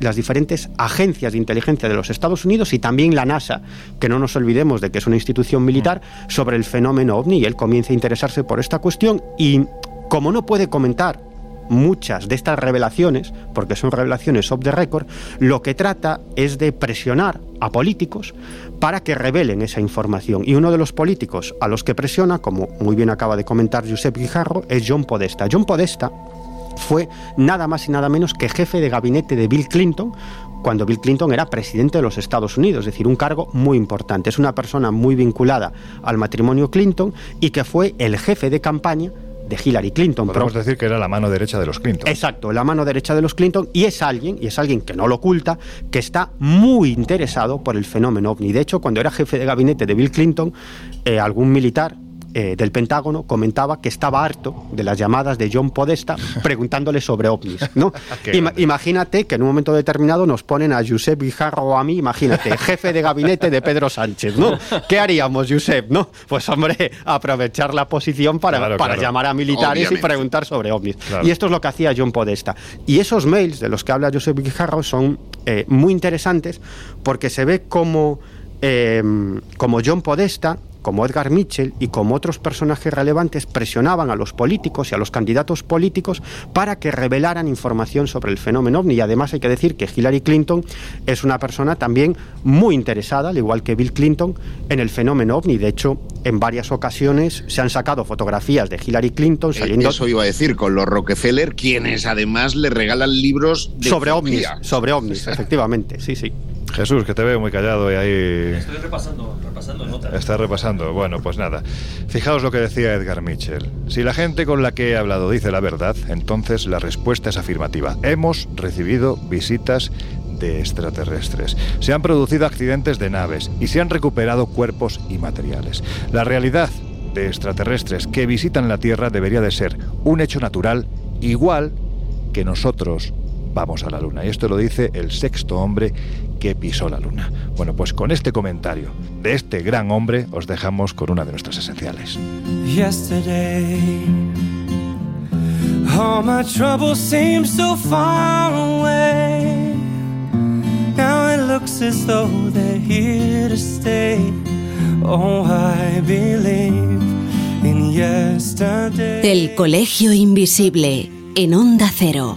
las diferentes agencias de inteligencia de los Estados Unidos y también la NASA, que no nos olvidemos de que es una institución militar, sobre el fenómeno ovni. Y él comienza a interesarse por esta cuestión y como no puede comentar muchas de estas revelaciones, porque son revelaciones off the record, lo que trata es de presionar a políticos para que revelen esa información. Y uno de los políticos a los que presiona, como muy bien acaba de comentar Josep Guijarro, es John Podesta. John Podesta fue nada más y nada menos que jefe de gabinete de Bill Clinton cuando Bill Clinton era presidente de los Estados Unidos, es decir, un cargo muy importante. Es una persona muy vinculada al matrimonio Clinton y que fue el jefe de campaña de Hillary Clinton. Podemos decir que era la mano derecha de los Clinton. Exacto, la mano derecha de los Clinton y es alguien, y es alguien que no lo oculta, que está muy interesado por el fenómeno ovni. De hecho, cuando era jefe de gabinete de Bill Clinton, eh, algún militar eh, del Pentágono comentaba que estaba harto de las llamadas de John Podesta preguntándole sobre ovnis. ¿no? imagínate que en un momento determinado nos ponen a Josep Guijarro o a mí, imagínate, jefe de gabinete de Pedro Sánchez. ¿no? ¿Qué haríamos, Josep? ¿no? Pues hombre, aprovechar la posición para, para llamar a militares y preguntar sobre ovnis. Y esto es lo que hacía John Podesta. Y esos mails de los que habla Josep Guijarro son eh, muy interesantes porque se ve como, eh, como John Podesta como Edgar Mitchell y como otros personajes relevantes presionaban a los políticos y a los candidatos políticos para que revelaran información sobre el fenómeno ovni. Y además hay que decir que Hillary Clinton es una persona también muy interesada, al igual que Bill Clinton, en el fenómeno ovni. De hecho, en varias ocasiones se han sacado fotografías de Hillary Clinton eh, saliendo... Eso iba a decir, con los Rockefeller, quienes además le regalan libros sobre ovnis. Sobre ovnis, efectivamente, sí, sí. Jesús, que te veo muy callado y ahí... Estoy repasando, repasando notas. Está repasando. Bueno, pues nada. Fijaos lo que decía Edgar Mitchell. Si la gente con la que he hablado dice la verdad, entonces la respuesta es afirmativa. Hemos recibido visitas de extraterrestres. Se han producido accidentes de naves y se han recuperado cuerpos y materiales. La realidad de extraterrestres que visitan la Tierra debería de ser un hecho natural igual que nosotros vamos a la Luna. Y esto lo dice el sexto hombre que pisó la Luna. Bueno, pues con este comentario de este gran hombre os dejamos con una de nuestras esenciales. Yesterday, all my troubles seem so far away. Now it looks as though they're here to stay. Oh, I believe in yesterday. El Colegio Invisible en Onda Cero.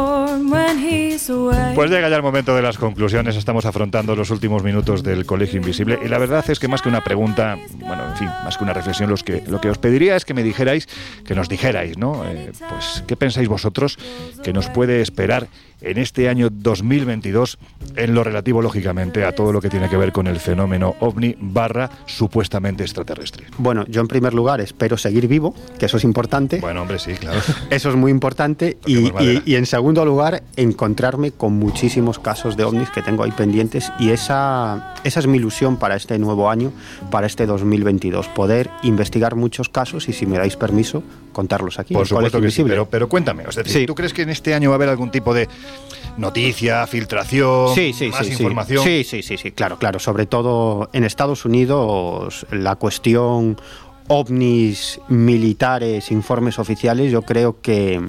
Pues llega ya el momento de las conclusiones. Estamos afrontando los últimos minutos del Colegio Invisible. Y la verdad es que más que una pregunta, bueno, en fin, más que una reflexión, lo que os pediría es que me dijerais, que nos dijerais, ¿no? Eh, pues, ¿qué pensáis vosotros que nos puede esperar en este año 2022 en lo relativo, lógicamente, a todo lo que tiene que ver con el fenómeno ovni barra supuestamente extraterrestre? Bueno, yo en primer lugar espero seguir vivo, que eso es importante. Bueno, hombre, sí, claro. Eso es muy importante. Y, y- y en segundo lugar, encontrarme con muchísimos casos de ovnis que tengo ahí pendientes. Y esa, esa es mi ilusión para este nuevo año, para este 2022. Poder investigar muchos casos y, si me dais permiso, contarlos aquí. Por supuesto que sí, pero, pero cuéntame, es decir, Sí. ¿tú crees que en este año va a haber algún tipo de noticia, filtración, Sí, sí, más información? Sí, sí, sí, sí, claro, claro. Sobre todo en Estados Unidos, la cuestión ovnis militares, informes oficiales, yo creo que,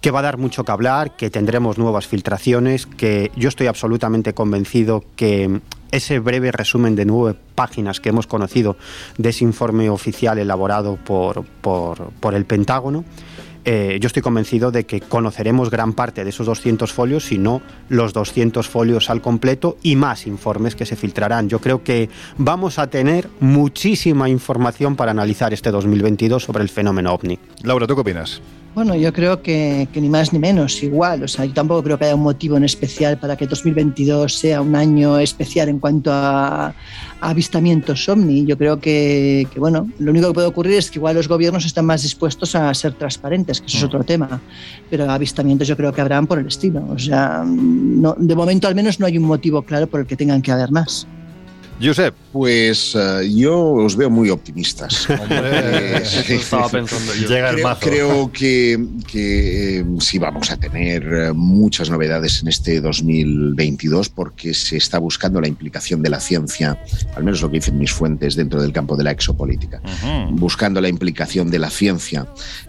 que va a dar mucho que hablar, que tendremos nuevas filtraciones, que yo estoy absolutamente convencido que ese breve resumen de nueve páginas que hemos conocido de ese informe oficial elaborado por, por, el Pentágono, eh, yo estoy convencido de que conoceremos gran parte de esos 200 folios, si no los 200 folios al completo y más informes que se filtrarán. Yo creo que vamos a tener muchísima información para analizar este 2022 sobre el fenómeno ovni. Laura, ¿tú qué opinas? Bueno, yo creo que, que ni más ni menos, igual. O sea, yo tampoco creo que haya un motivo en especial para que 2022 sea un año especial en cuanto a, a avistamientos ovni. Yo creo que, que, bueno, lo único que puede ocurrir es que igual los gobiernos están más dispuestos a ser transparentes, que eso es otro tema. Pero avistamientos yo creo que habrán por el estilo. O sea, no, de momento al menos no hay un motivo claro por el que tengan que haber más. Josep. Pues eh, yo os veo muy optimistas. Eh, eso estaba pensando yo. Llega el creo, mazo. creo que, que, eh, sí vamos a tener muchas novedades en este 2022 porque se está buscando la implicación de la ciencia, al menos lo que dicen mis fuentes dentro del campo de la exopolítica, buscando la implicación de la ciencia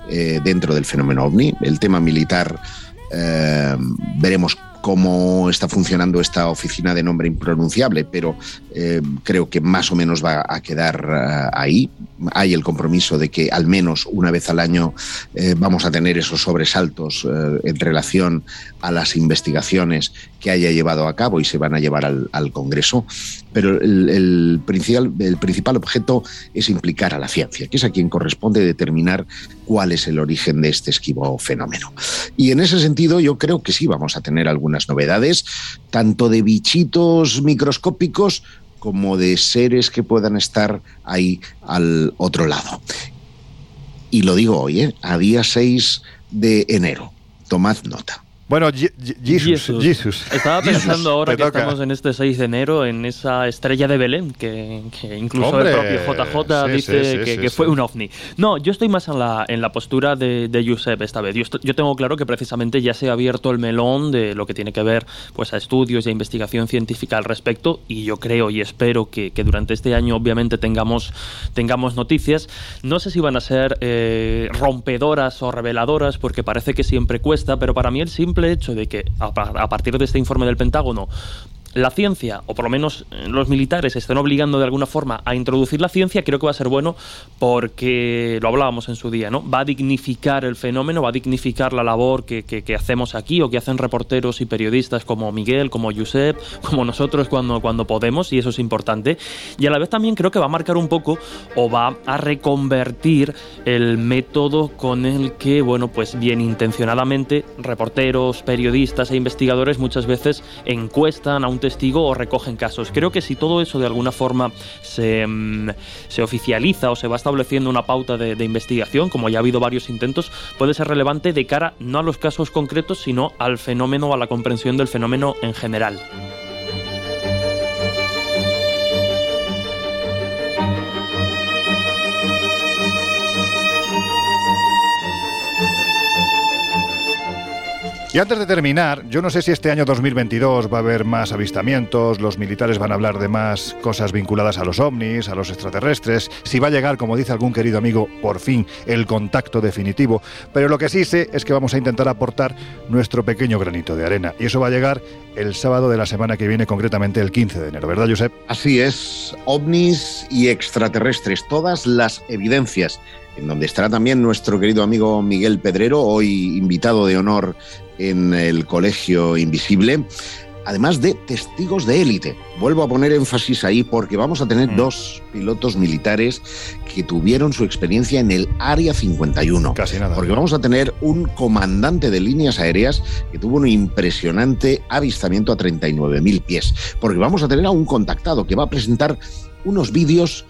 eh, dentro del fenómeno ovni. El tema militar, eh, veremos cómo está funcionando esta oficina de nombre impronunciable, pero eh, creo que más o menos va a quedar eh, ahí. Hay el compromiso de que al menos una vez al año eh, vamos a tener esos sobresaltos en relación a las investigaciones que haya llevado a cabo y se van a llevar al, Congreso. Pero el, el principal, el principal objeto es implicar a la ciencia, que es a quien corresponde determinar cuál es el origen de este esquivo fenómeno. Y en ese sentido yo creo que sí vamos a tener algunas novedades, tanto de bichitos microscópicos como de seres que puedan estar ahí al otro lado. Y lo digo hoy, ¿eh? a día 6 de enero. Tomad nota. Bueno, Je- Je- Jesus. Jesus. Estaba Jesus, pensando ahora te que toca. estamos en este 6 de enero en esa estrella de Belén que, que incluso Hombre, el propio JJ sí, dice sí, sí, que, que fue un ovni. No, yo estoy más en la, en la postura de, de Josep esta vez. Yo, estoy- yo tengo claro que precisamente ya se ha abierto el melón de lo que tiene que ver pues, a estudios y a investigación científica al respecto y yo creo y espero que, que durante este año obviamente tengamos, tengamos noticias. No sé si van a ser eh, rompedoras o reveladoras porque parece que siempre cuesta, pero para mí el simple hecho de que a partir de este informe del Pentágono la ciencia, o por lo menos eh, los militares, estén obligando de alguna forma a introducir la ciencia, creo que va a ser bueno porque lo hablábamos en su día, ¿no? Va a dignificar el fenómeno, va a dignificar la labor que, que- que hacemos aquí o que hacen reporteros y periodistas como Miguel, como Josep, como nosotros cuando, cuando podemos, y eso es importante. Y a la vez también creo que va a marcar un poco o va a reconvertir el método con el que, bueno, pues bien intencionadamente, reporteros, periodistas e investigadores muchas veces encuestan a un testigo o recogen casos. Creo que si todo eso de alguna forma se, mm, se oficializa o se va estableciendo una pauta de, de investigación, como ya ha habido varios intentos, puede ser relevante de cara no a los casos concretos, sino al fenómeno a la comprensión del fenómeno en general. Y antes de terminar, yo no sé si este año 2022 va a haber más avistamientos, los militares van a hablar de más cosas vinculadas a los ovnis, a los extraterrestres, si va a llegar, como dice algún querido amigo, por fin el contacto definitivo, pero lo que sí sé es que vamos a intentar aportar nuestro pequeño granito de arena. Y eso va a llegar el sábado de la semana que viene, concretamente el 15 de enero, ¿verdad, Josep? Así es, ovnis y extraterrestres, todas las evidencias, en donde estará también nuestro querido amigo Miguel Pedrero, hoy invitado de honor en el Colegio Invisible, además de testigos de élite. Vuelvo a poner énfasis ahí porque vamos a tener Mm. dos pilotos militares que tuvieron su experiencia en el Área 51. Casi nada. Porque vamos a tener un comandante de líneas aéreas que tuvo un impresionante avistamiento a 39.000 pies. Porque vamos a tener a un contactado que va a presentar unos vídeos.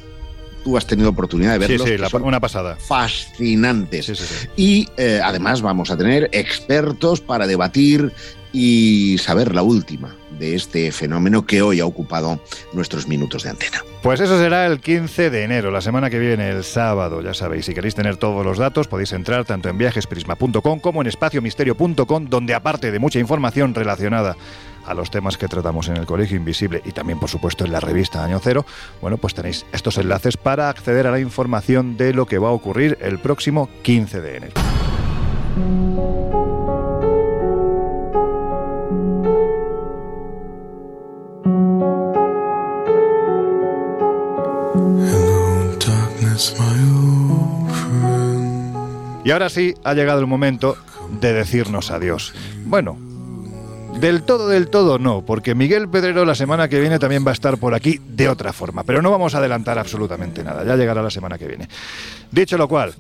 Tú has tenido oportunidad de verlos. sí, la- una pasada. fascinantes. Sí, sí, sí. Y eh, además vamos a tener expertos para debatir y saber la última de este fenómeno que hoy ha ocupado nuestros minutos de antena. Pues eso será el 15 de enero, la semana que viene, el sábado, ya sabéis. Si queréis tener todos los datos, podéis entrar tanto en viajesprisma.com como en espaciomisterio.com, donde aparte de mucha información relacionada a los temas que tratamos en el Colegio Invisible y también, por supuesto, en la revista Año Cero, bueno, pues tenéis estos enlaces para acceder a la información de lo que va a ocurrir el próximo 15 de enero. Y ahora sí, ha llegado el momento de decirnos adiós. Bueno, del todo, del todo no, porque Miguel Pedrero la semana que viene también va a estar por aquí de otra forma, pero no vamos a adelantar absolutamente nada, ya llegará la semana que viene. Dicho lo cual,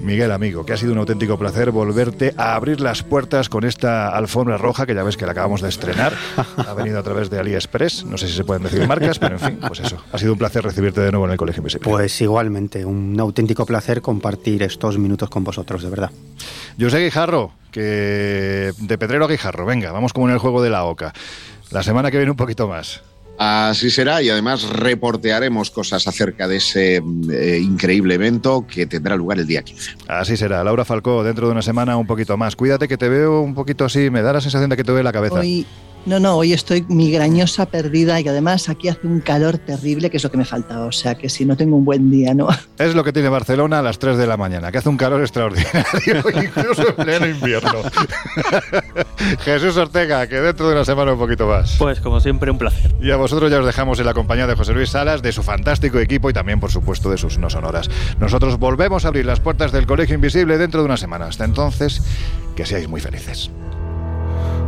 Miguel amigo, que ha sido un auténtico placer volverte a abrir las puertas con esta alfombra roja que ya ves que la acabamos de estrenar, ha venido a través de AliExpress, no sé si se pueden decir marcas, pero en fin, pues eso, ha sido un placer recibirte de nuevo en el Colegio Invisible. Pues igualmente, un auténtico placer compartir estos minutos con vosotros, de verdad. Yo Guijarro, que de Pedrero a Guijarro, venga, vamos como en el juego de la OCA. La semana que viene un poquito más. Así será y además reportearemos cosas acerca de ese eh, increíble evento que tendrá lugar el día 15. Así será. Laura Falcó, dentro de una semana un poquito más. Cuídate que te veo un poquito así, me da la sensación de que te duele la cabeza. Hoy, no, no, hoy estoy migrañosa, perdida y además aquí hace un calor terrible, que es lo que me faltaba. O sea que si no tengo un buen día, ¿no? Es lo que tiene Barcelona a las 3 de la mañana, que hace un calor extraordinario, incluso en pleno invierno. Jesús Ortega, que dentro de una semana un poquito más. Pues como siempre, un placer. Y a vosotros ya os dejamos en la compañía de José Luis Salas, de su fantástico equipo y también, por supuesto, de sus no sonoras. Nosotros volvemos a abrir las puertas del Colegio Invisible dentro de una semana. Hasta entonces, que seáis muy felices.